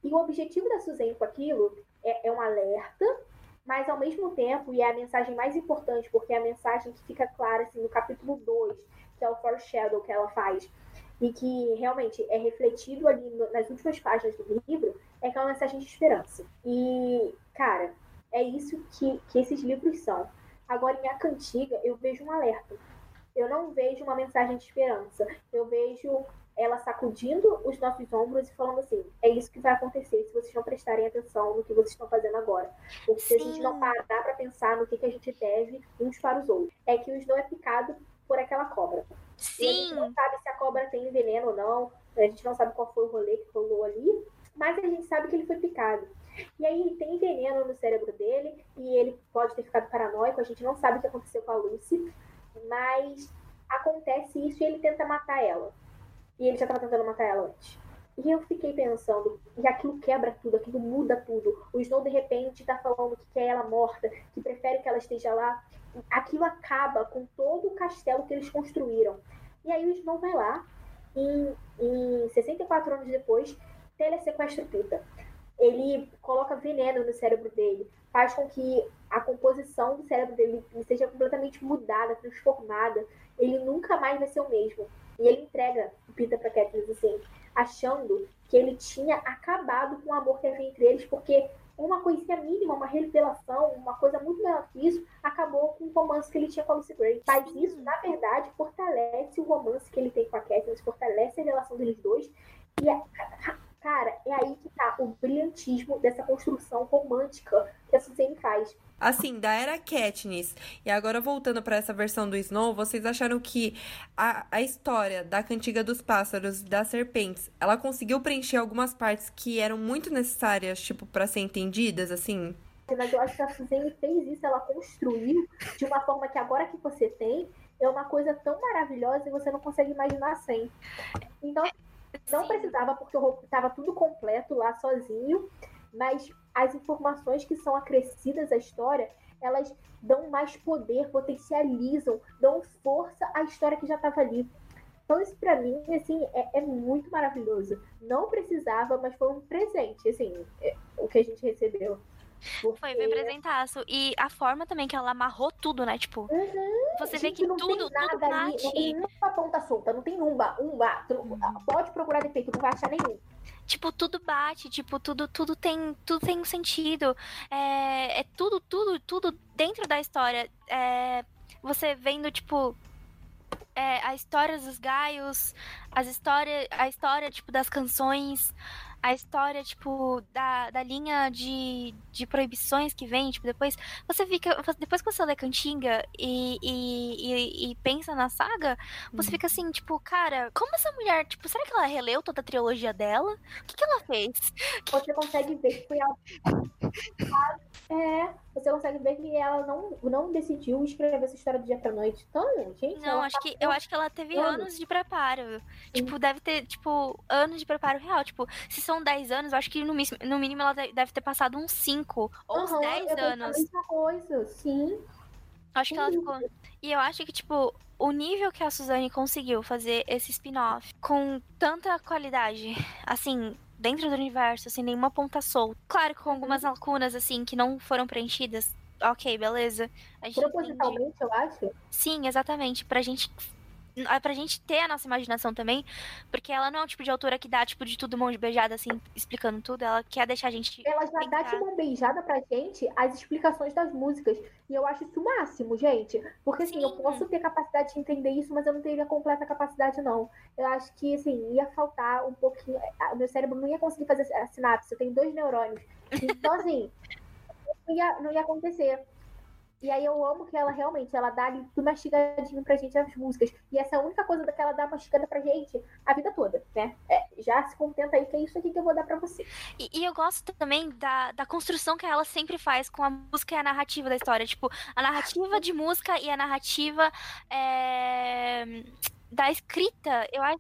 E o objetivo da Suzane com aquilo é, é um alerta, mas ao mesmo tempo, e é a mensagem mais importante, porque é a mensagem que fica clara assim, no capítulo 2, que é o foreshadow que ela faz, e que realmente é refletido ali no- nas últimas páginas do livro, é aquela mensagem de esperança. E, cara, é isso que, que esses livros são. Agora, em A Cantiga, eu vejo um alerta. Eu não vejo uma mensagem de esperança. Eu vejo ela sacudindo os nossos ombros e falando assim: é isso que vai acontecer se vocês não prestarem atenção no que vocês estão fazendo agora. Porque se a gente não parar para pensar no que, que a gente deve uns para os outros. É que o Snow é picado por aquela cobra. Sim. E a gente não sabe se a cobra tem veneno ou não. A gente não sabe qual foi o rolê que rolou ali. Mas a gente sabe que ele foi picado. E aí ele tem veneno no cérebro dele e ele pode ter ficado paranoico. A gente não sabe o que aconteceu com a Lucy, mas acontece isso e ele tenta matar ela. E ele já estava tentando matar ela antes. E eu fiquei pensando, e aquilo quebra tudo, aquilo muda tudo. O Snow, de repente, tá falando que quer ela morta, que prefere que ela esteja lá. Aquilo acaba com todo o castelo que eles construíram. E aí o Snow vai lá, em, em 64 anos depois, telesequestra o Pita ele coloca veneno no cérebro dele, faz com que a composição do cérebro dele seja completamente mudada, transformada. Ele nunca mais vai ser o mesmo. E ele entrega o Peter para Katniss assim, achando que ele tinha acabado com o amor que havia entre eles, porque uma coisinha mínima, uma revelação, uma coisa muito maior que isso, acabou com o romance que ele tinha com a Lucy Gray. Mas isso, na verdade, fortalece o romance que ele tem com a Katniss, fortalece a relação deles dois. E a, Cara, é aí que tá o brilhantismo dessa construção romântica que a Suzanne faz. Assim, da era Katniss, e agora voltando para essa versão do Snow, vocês acharam que a, a história da Cantiga dos Pássaros das Serpentes, ela conseguiu preencher algumas partes que eram muito necessárias, tipo, para ser entendidas, assim? Mas eu acho que a Suzanne fez isso, ela construiu de uma forma que agora que você tem, é uma coisa tão maravilhosa e você não consegue imaginar sem. Então, não Sim. precisava, porque estava tudo completo lá sozinho, mas as informações que são acrescidas à história, elas dão mais poder, potencializam, dão força à história que já estava ali. Então, isso para mim, assim, é, é, muito maravilhoso. Não precisava, mas foi um presente, assim, é, o que a gente recebeu. Porque... Foi bem presentaço. E a forma também que ela amarrou tudo, né? Tipo, uhum. você vê que não tudo, tem nada tudo ali, Não tem uma ponta solta, não tem umba, umba. Uhum. Pode procurar defeito, não vai achar nenhum. Tipo, tudo bate, tipo, tudo, tudo tem, tudo tem um sentido. É, é tudo, tudo, tudo dentro da história. É, você vendo, tipo, é, a história dos gaios, as histórias, a história, tipo, das canções, a história, tipo, da, da linha de, de proibições que vem, tipo, depois você fica. Depois que você lê Cantinga e, e, e, e pensa na saga, você uhum. fica assim, tipo, cara, como essa mulher, tipo, será que ela releu toda a trilogia dela? O que, que ela fez? Você consegue ver que foi a. É, você consegue ver que ela não, não decidiu escrever essa história do dia pra noite. Então, gente. Não, acho que, eu acho que ela teve anos, anos de preparo. Sim. Tipo, deve ter, tipo, anos de preparo real. Tipo, se são 10 anos, eu acho que no, no mínimo ela deve ter passado uns 5 ou uns 10 anos. A mesma coisa, sim. Acho que ela ficou. E eu acho que, tipo, o nível que a Suzane conseguiu fazer esse spin-off com tanta qualidade, assim, dentro do universo, sem nenhuma ponta solta. Claro, com algumas uhum. lacunas, assim, que não foram preenchidas. Ok, beleza. Propositalmente, entende. eu acho? Sim, exatamente. Pra gente é pra gente ter a nossa imaginação também, porque ela não é o tipo de autora que dá, tipo, de tudo mão de beijada, assim, explicando tudo, ela quer deixar a gente... Ela já dá de mão beijada pra gente as explicações das músicas, e eu acho isso o máximo, gente, porque, assim, Sim. eu posso ter capacidade de entender isso, mas eu não teria completa capacidade, não. Eu acho que, assim, ia faltar um pouquinho, o meu cérebro não ia conseguir fazer a sinapse, eu tenho dois neurônios, então, assim, não ia, não ia acontecer. E aí eu amo que ela realmente, ela dá ali tudo mastigadinho pra gente as músicas. E essa é a única coisa que ela dá mastigada pra gente a vida toda, né? É, já se contenta aí que é isso aqui que eu vou dar pra você. E, e, eu gosto também da, da construção que ela sempre faz com a música e a narrativa da história. Tipo, a narrativa de música e a narrativa é, da escrita, eu acho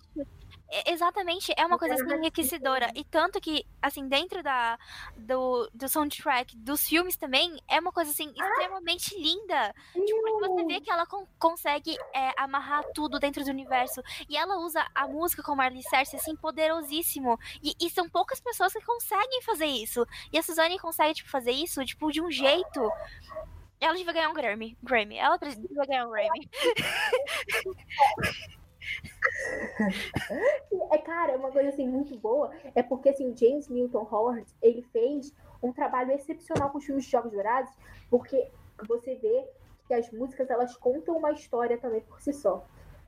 Exatamente, é uma coisa assim enriquecedora. E tanto que, assim, dentro da, do, do soundtrack dos filmes também, é uma coisa assim, extremamente linda. Tipo, você vê que ela con consegue é, amarrar tudo dentro do universo. E ela usa a música como alicerce, assim, poderosíssimo. E, e são poucas pessoas que conseguem fazer isso. E a Suzane consegue, tipo, fazer isso, tipo, de um jeito. Ela devia ganhar um Grammy. Grammy. Ela devia ganhar um Grammy. é, cara, uma coisa assim muito boa é porque assim, o James Newton Howard, ele fez um trabalho excepcional com os filmes de Jogos Dourados, porque você vê que as músicas elas contam uma história também por si só.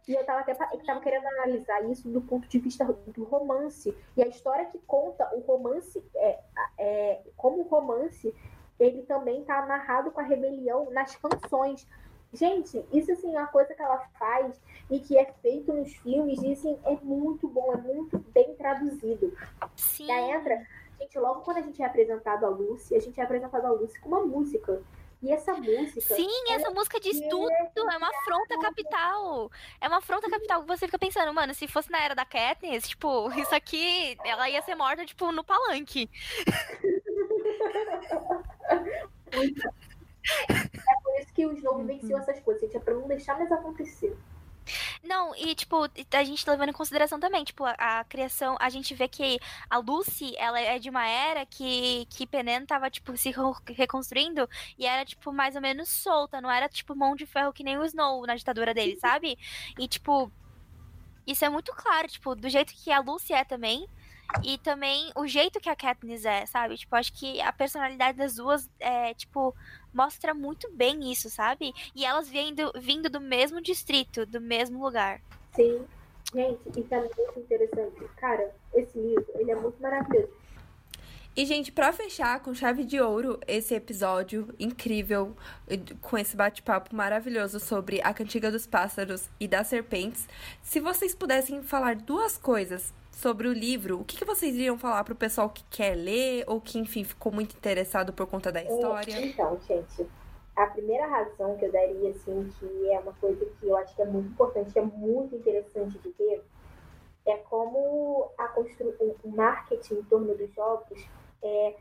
E eu tava até eu tava querendo analisar isso do ponto de vista do romance. E a história que conta o romance, é, é como o romance, ele também tá amarrado com a rebelião nas canções. Gente, isso assim, é uma coisa que ela faz e que é feito nos filmes, e assim, é muito bom, é muito bem traduzido. Sim. Aí entra, gente, logo quando a gente é apresentado a Lucy, a gente é apresentado a Lucy com uma música. E essa música. Sim, essa música diz tudo. É uma afronta capital. É uma afronta capital. Você fica pensando, mano, se fosse na era da Katniss, tipo, isso aqui, ela ia ser morta, tipo, no palanque. É por isso que o Snow venceu essas coisas, gente. É pra não deixar mais acontecer. Não, e tipo, a gente tá levando em consideração também, tipo, a, a, criação, a gente vê que a Lucy, ela é de uma era que, que Penem tava, tipo, se reconstruindo e era, tipo, mais ou menos solta, não era, tipo, mão de ferro que nem o Snow na ditadura dele, sabe? E, tipo, isso é muito claro, tipo, do jeito que a Lucy é também, e também o jeito que a Katniss é, sabe? Tipo, acho que a personalidade das duas é, tipo, mostra muito bem isso, sabe? E elas vindo, vindo do mesmo distrito, do mesmo lugar. Sim. Gente, isso é muito interessante. Cara, esse livro, ele é muito maravilhoso. E, gente, para fechar com chave de ouro esse episódio incrível, com esse bate-papo maravilhoso sobre a cantiga dos pássaros e das serpentes, se vocês pudessem falar duas coisas sobre o livro, o que, que vocês iriam falar para o pessoal que quer ler ou que, enfim, ficou muito interessado por conta da história? Então, gente, a primeira razão que eu daria, assim, que é uma coisa que eu acho que é muito importante, é muito interessante de ver, é como a constru... o marketing em torno dos jogos é...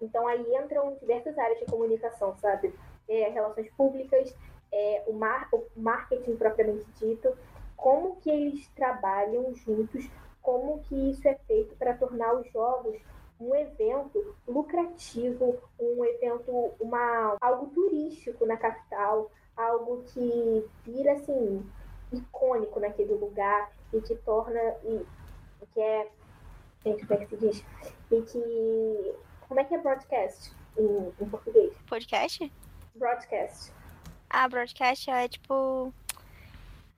Então, aí entram diversas áreas de comunicação, sabe? É, relações públicas, é, o, mar... o marketing propriamente dito, como que eles trabalham juntos como que isso é feito para tornar os jogos um evento lucrativo, um evento, uma, algo turístico na capital, algo que vira assim icônico naquele lugar e que torna e, que é gente, como é que se diz? E que como é que é broadcast em, em português? Podcast? Broadcast. Ah, broadcast é tipo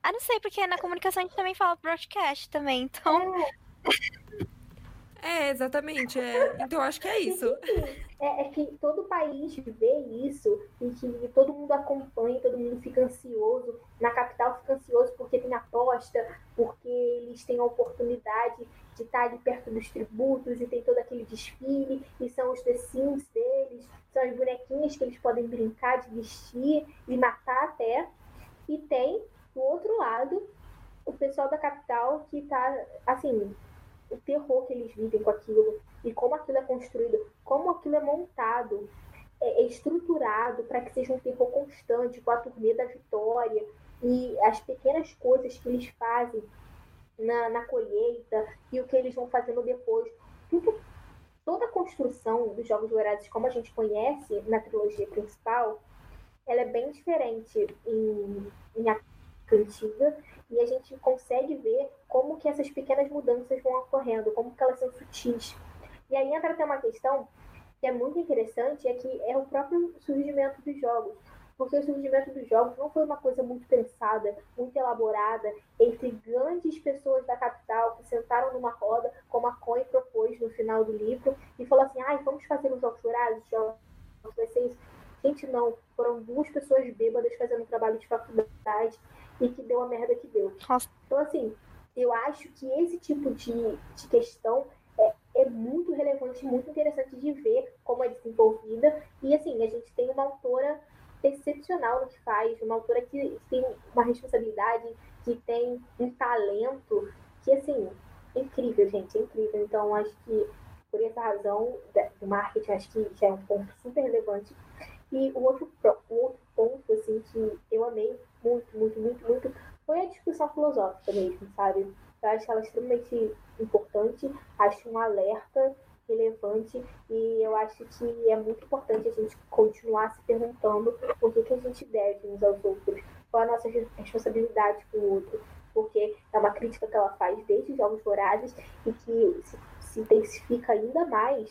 ah, não sei, porque na comunicação a gente também fala broadcast também, então. É, exatamente. É. Então acho que é isso. É, é, que todo país vê isso e que todo mundo acompanha, todo mundo fica ansioso. Na capital fica ansioso porque tem aposta, porque eles têm a oportunidade de estar ali perto dos tributos e tem todo aquele desfile, e são os The Sims deles, são as bonequinhas que eles podem brincar de vestir e matar até. E tem do outro lado, o pessoal da capital que tá, assim, o terror que eles vivem com aquilo e como aquilo é construído, como aquilo é montado, é, é estruturado para que seja um terror constante, com a turnê da vitória e as pequenas coisas que eles fazem na, na colheita e o que eles vão fazendo depois. Tudo, toda a construção dos Jogos Dourados, como a gente conhece na trilogia principal, ela é bem diferente em, em cantiga e a gente consegue ver como que essas pequenas mudanças vão ocorrendo, como que elas são sutis. E aí entra até uma questão que é muito interessante, é que é o próprio surgimento dos jogos. Porque o surgimento dos jogos não foi uma coisa muito pensada, muito elaborada, entre grandes pessoas da capital que sentaram numa roda, como a Coin propôs no final do livro, e falou assim, ai, vamos fazer os jogos dourados, jogos vai ser isso. Gente, não. Foram duas pessoas bêbadas fazendo trabalho de faculdade e que deu a merda que deu. Nossa. Então, assim, eu acho que esse tipo de, de questão é, é muito relevante, muito interessante de ver como é desenvolvida. E, assim, a gente tem uma autora excepcional no que faz, uma autora que tem uma responsabilidade, que tem um talento que, assim, é incrível, gente, é incrível. Então, acho que por essa razão do marketing, acho que já é um ponto super relevante. E o outro, o outro ponto, assim, que eu amei muito, muito, muito, muito, foi a discussão filosófica mesmo, sabe? Eu acho ela extremamente importante, acho um alerta relevante e eu acho que é muito importante a gente continuar se perguntando por que, que a gente deve uns aos outros, qual a nossa responsabilidade com o outro. porque é uma crítica que ela faz desde Jogos Vorazes e que se, se intensifica ainda mais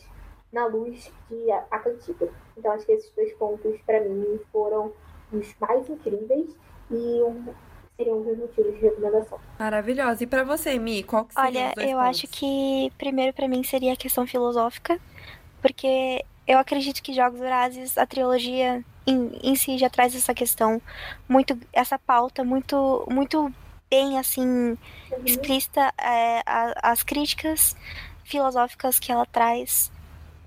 na luz de a Cantiga. Então acho que esses dois pontos, para mim, foram os mais incríveis e um, seriam os meus motivos de recomendação. Maravilhosa. E para você, Mi, qual que seria Olha, os dois eu pontos? acho que primeiro pra mim seria a questão filosófica, porque eu acredito que Jogos Vorazes, a trilogia em, em si já traz essa questão muito, essa pauta muito, muito bem assim Uhum. explícita, é, a- as críticas filosóficas que ela traz,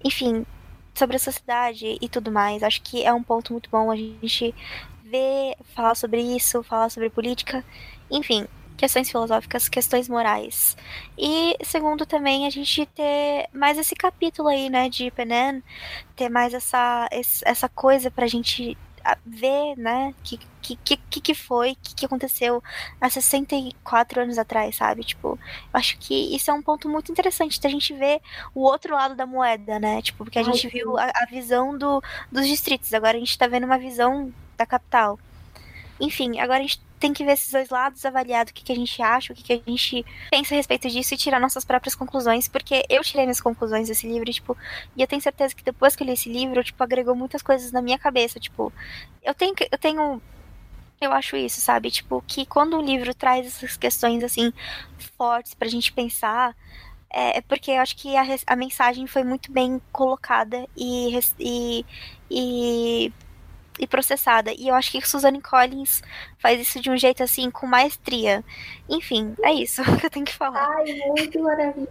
enfim, sobre a sociedade e tudo mais. Acho que é um ponto muito bom a gente ver, falar sobre isso, falar sobre política, enfim, questões filosóficas, questões morais. E segundo também a gente ter mais esse capítulo aí, né, de Penan, ter mais essa essa coisa pra gente ver, né, que que que, que foi, que, que aconteceu há 64 anos atrás, sabe? Tipo, eu acho que isso é um ponto muito interessante da gente ver o outro lado da moeda, né? Tipo, porque a Ai, gente viu a, a visão do, dos distritos, agora a gente tá vendo uma visão da capital. Enfim, agora a gente tem que ver esses dois lados, avaliar o que, que a gente acha, o que, que a gente pensa a respeito disso e tirar nossas próprias conclusões, porque eu tirei minhas conclusões desse livro, tipo, e eu tenho certeza que depois que eu li esse livro, tipo, agregou muitas coisas na minha cabeça, tipo, eu tenho eu tenho eu acho isso, sabe? Tipo, que quando um livro traz essas questões assim fortes pra gente pensar, é é porque eu acho que a, a mensagem foi muito bem colocada e, e, e, e processada. E eu acho que Suzanne Collins faz isso de um jeito assim, com maestria. Enfim, é isso que eu tenho que falar. Ai, muito maravilhoso.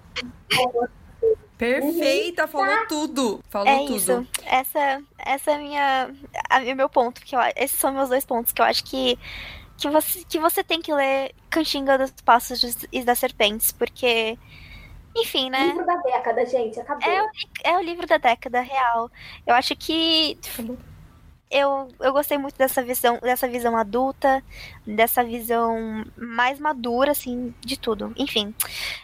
Perfeita, falou tudo. Falou É tudo. isso. Essa, essa é a minha, a, o meu ponto. Que eu, esses são meus dois pontos que eu acho que, que, você, que você tem que ler Cantinga dos Passos e das Serpentes, porque, enfim, né? Livro da década, gente, acabou. É o, é o livro da década real. Eu acho que eu, eu gostei muito dessa visão, dessa visão adulta, dessa visão mais madura, assim, de tudo. Enfim,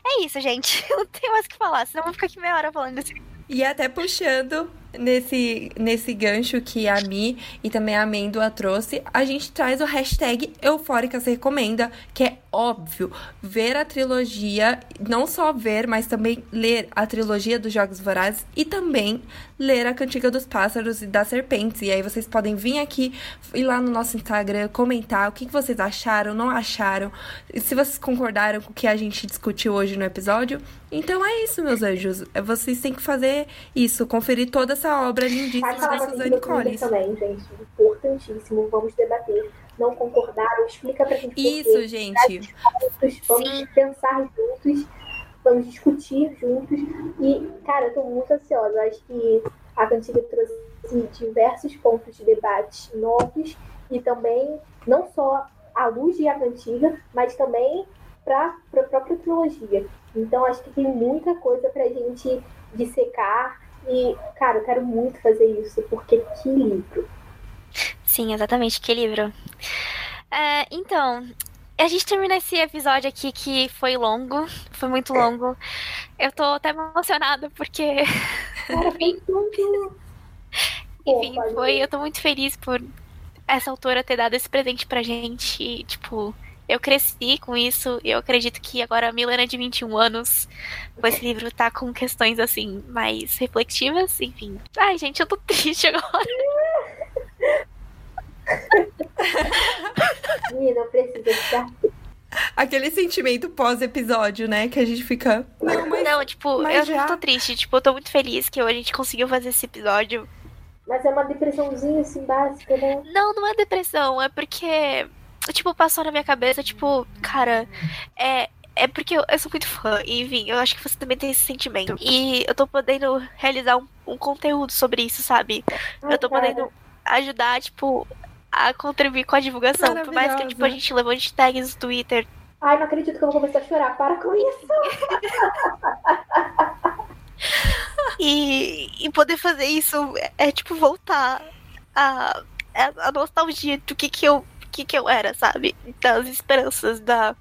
é isso, gente. Eu não tenho mais o que falar, senão eu vou ficar aqui meia hora falando desse E até puxando nesse, nesse gancho que a Mi e também a Amêndoa trouxe, a gente traz o hashtag Eufórica se recomenda, que é óbvio, ver a trilogia, não só ver, mas também ler a trilogia dos Jogos Vorazes e também ler a Cantiga dos Pássaros e das Serpentes. E aí vocês podem vir aqui, ir lá no nosso Instagram, comentar o que vocês acharam, não acharam, e se vocês concordaram com o que a gente discutiu hoje no episódio. Então é isso, meus anjos. É, Vocês têm que fazer isso, conferir toda essa obra lindíssima da a Collins. também, gente. Importantíssimo. Vamos debater. Não concordaram? Explica pra gente Isso, gente. juntos, vamos Sim. pensar juntos, vamos discutir juntos. E, cara, eu tô muito ansiosa. Eu acho que a cantiga trouxe assim, diversos pontos de debate novos e também não só à luz de a cantiga, mas também para a própria trilogia. Então, acho que tem muita coisa pra gente dissecar. E, cara, eu quero muito fazer isso, porque que livro. Sim, exatamente, que livro. É, então, a gente termina esse episódio aqui que foi longo, foi muito longo. Eu tô até emocionada porque, Cara, foi tudo. enfim, foi, eu tô muito feliz por essa autora ter dado esse presente pra gente. E, tipo, eu cresci com isso e eu acredito que agora a Milena de 21 anos, com esse livro, tá com questões assim, mais reflexivas, enfim. Ai, gente, eu tô triste agora. Menina, precisa ficar Aquele sentimento pós-episódio, né? Que a gente fica. Não, mas. Não, tipo, mas eu já- não tô triste. Tipo, eu tô muito feliz que a gente conseguiu fazer esse episódio. Mas é uma depressãozinha assim básica, né? Não, não é depressão, é porque, tipo, passou na minha cabeça, tipo, cara, é. É porque eu, eu sou muito fã, e enfim, eu acho que você também tem esse sentimento. E eu tô podendo realizar um, um conteúdo sobre isso, sabe? Ai, Eu tô cara, podendo ajudar, tipo, a contribuir com a divulgação. Por mais que, tipo, a gente levante tags no Twitter. Ai, não acredito que eu vou começar a chorar. Para com isso. E, e poder fazer isso é, é, tipo, voltar a, a, nostalgia do que que eu, que que eu era, sabe? Das esperanças, da,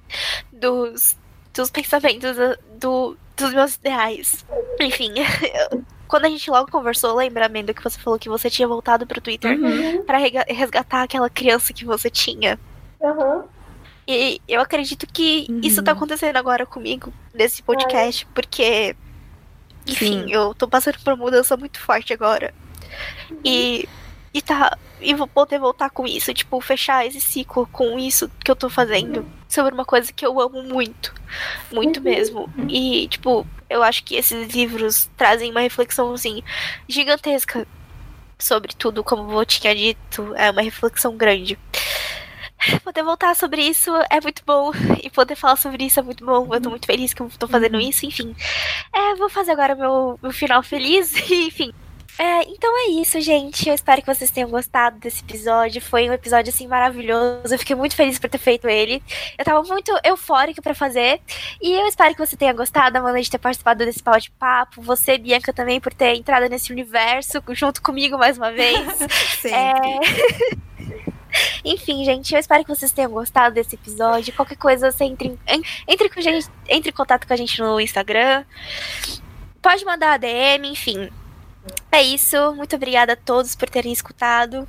dos, dos pensamentos, do, dos meus ideais. Enfim, eu- quando a gente logo conversou, lembra, Amanda, que você falou que você tinha voltado pro Twitter Uhum. pra rega- resgatar aquela criança que você tinha? Aham. E eu acredito que uhum. isso tá acontecendo agora comigo nesse podcast, é. porque. Enfim, Sim. eu tô passando por uma mudança muito forte agora. Uhum. E. E tá. E vou poder voltar com isso, tipo, fechar esse ciclo com isso que eu tô fazendo. Sobre uma coisa que eu amo muito. Muito uhum. mesmo. E, tipo, eu acho que esses livros trazem uma reflexão, assim, gigantesca sobre tudo, como eu tinha dito. É uma reflexão grande. Poder voltar sobre isso é muito bom. E poder falar sobre isso é muito bom. Eu tô muito feliz que eu tô fazendo uhum. isso, enfim. É, vou fazer agora meu, meu final feliz, enfim. É, então é isso, gente. Eu espero que vocês tenham gostado desse episódio. Foi um episódio assim maravilhoso. Eu fiquei muito feliz por ter feito ele. Eu tava muito eufórica para fazer. E eu espero que você tenha gostado, Amanda, de ter participado desse de-papo. Você, Bianca, também por ter entrado nesse universo junto comigo mais uma vez. Sempre. É... Enfim, gente, eu espero que vocês tenham gostado desse episódio. Qualquer coisa, você entre, entre, com gente, entre em contato com a gente no Instagram. Pode mandar a DM, enfim. É isso. Muito obrigada a todos por terem escutado.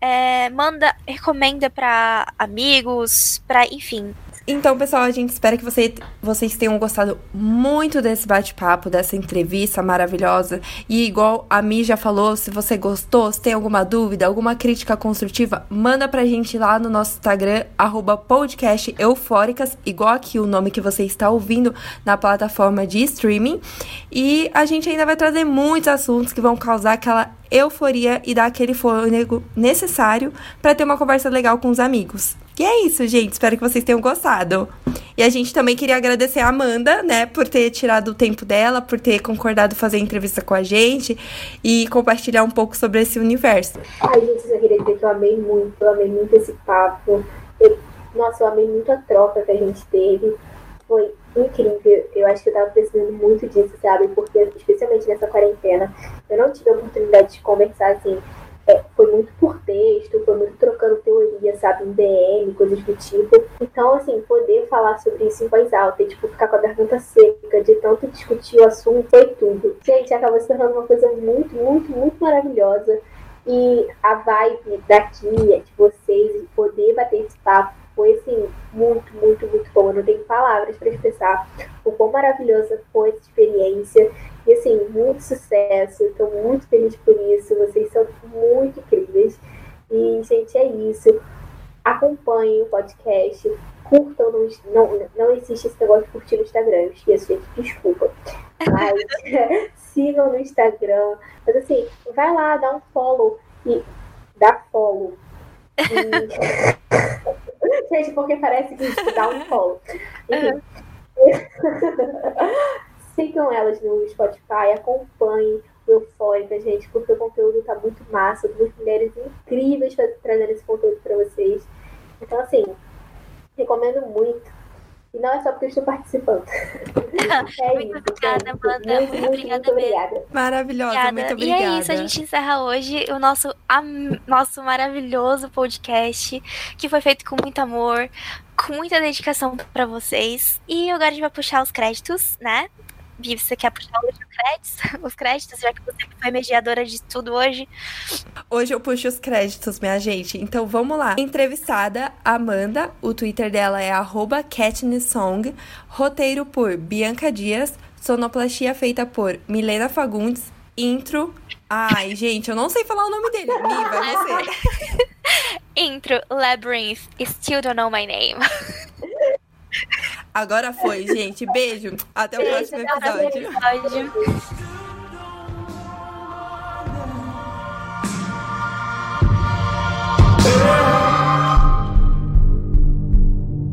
É, manda, recomenda para amigos, para enfim, então, pessoal, a gente espera que você, vocês tenham gostado muito desse bate-papo, dessa entrevista maravilhosa. E igual a Mi já falou, se você gostou, se tem alguma dúvida, alguma crítica construtiva, manda pra gente lá no nosso Instagram, arroba podcast eufóricas, igual aqui o nome que você está ouvindo na plataforma de streaming. E a gente ainda vai trazer muitos assuntos que vão causar aquela euforia e dar aquele fôlego necessário para ter uma conversa legal com os amigos. E é isso, gente. Espero que vocês tenham gostado. E a gente também queria agradecer a Amanda, né, por ter tirado o tempo dela, por ter concordado fazer entrevista com a gente e compartilhar um pouco sobre esse universo. Ai, gente, eu queria dizer que eu amei muito, eu amei muito esse papo. Eu, nossa, eu amei muito a troca que a gente teve. Foi incrível. Eu acho que eu tava precisando muito disso, sabe? Porque, especialmente nessa quarentena, eu não tive a oportunidade de conversar assim é, foi muito por texto, foi muito trocando teoria, sabe, em DM, coisas do tipo. Então, assim, poder falar sobre isso em voz alta e, tipo, ficar com a garganta seca de tanto discutir o assunto foi tudo. Gente, acabou se tornando uma coisa muito, muito, muito maravilhosa. E a vibe daqui, é de vocês, poder bater esse papo, foi assim, muito, muito, muito bom. Eu não tenho palavras para expressar o quão maravilhosa foi essa experiência. E assim, muito sucesso, estou muito feliz por isso. Vocês são muito incríveis. E, gente, é isso. Acompanhem o podcast. Curtam no, não, não existe esse negócio de curtir no Instagram. Eu esqueço, gente, desculpa. Mas sigam no Instagram. Mas assim, vai lá, dá um follow e dá follow. E... gente, porque parece que dá um. Enfim. Sigam elas no Spotify, acompanhem o Eufórica, gente, porque o conteúdo tá muito massa, duas mulheres incríveis trazendo esse conteúdo para vocês. Então, assim, recomendo muito. E não é só porque eu estou participando. é muito isso, obrigada, Amanda. Muito, muito, obrigada muito obrigada. Maravilhosa, obrigada. muito obrigada. E é isso, a gente encerra hoje o nosso, am, nosso maravilhoso podcast, que foi feito com muito amor, com muita dedicação para vocês. E agora a gente vai puxar os créditos, né? Vivi, você quer puxar os créditos? Os créditos, já que você foi mediadora de tudo hoje. Hoje eu puxo os créditos, minha gente. Então vamos lá. Entrevistada, Amanda. O Twitter dela é @katnissong. Roteiro por Bianca Dias. Sonoplastia feita por Milena Fagundes. Intro. Ai, gente, eu não sei falar o nome dele. Mi, vai você. Intro, Labyrinth. Still don't know my name. Agora foi, gente. Beijo. Até o Beijo, próximo episódio. Até o próximo episódio.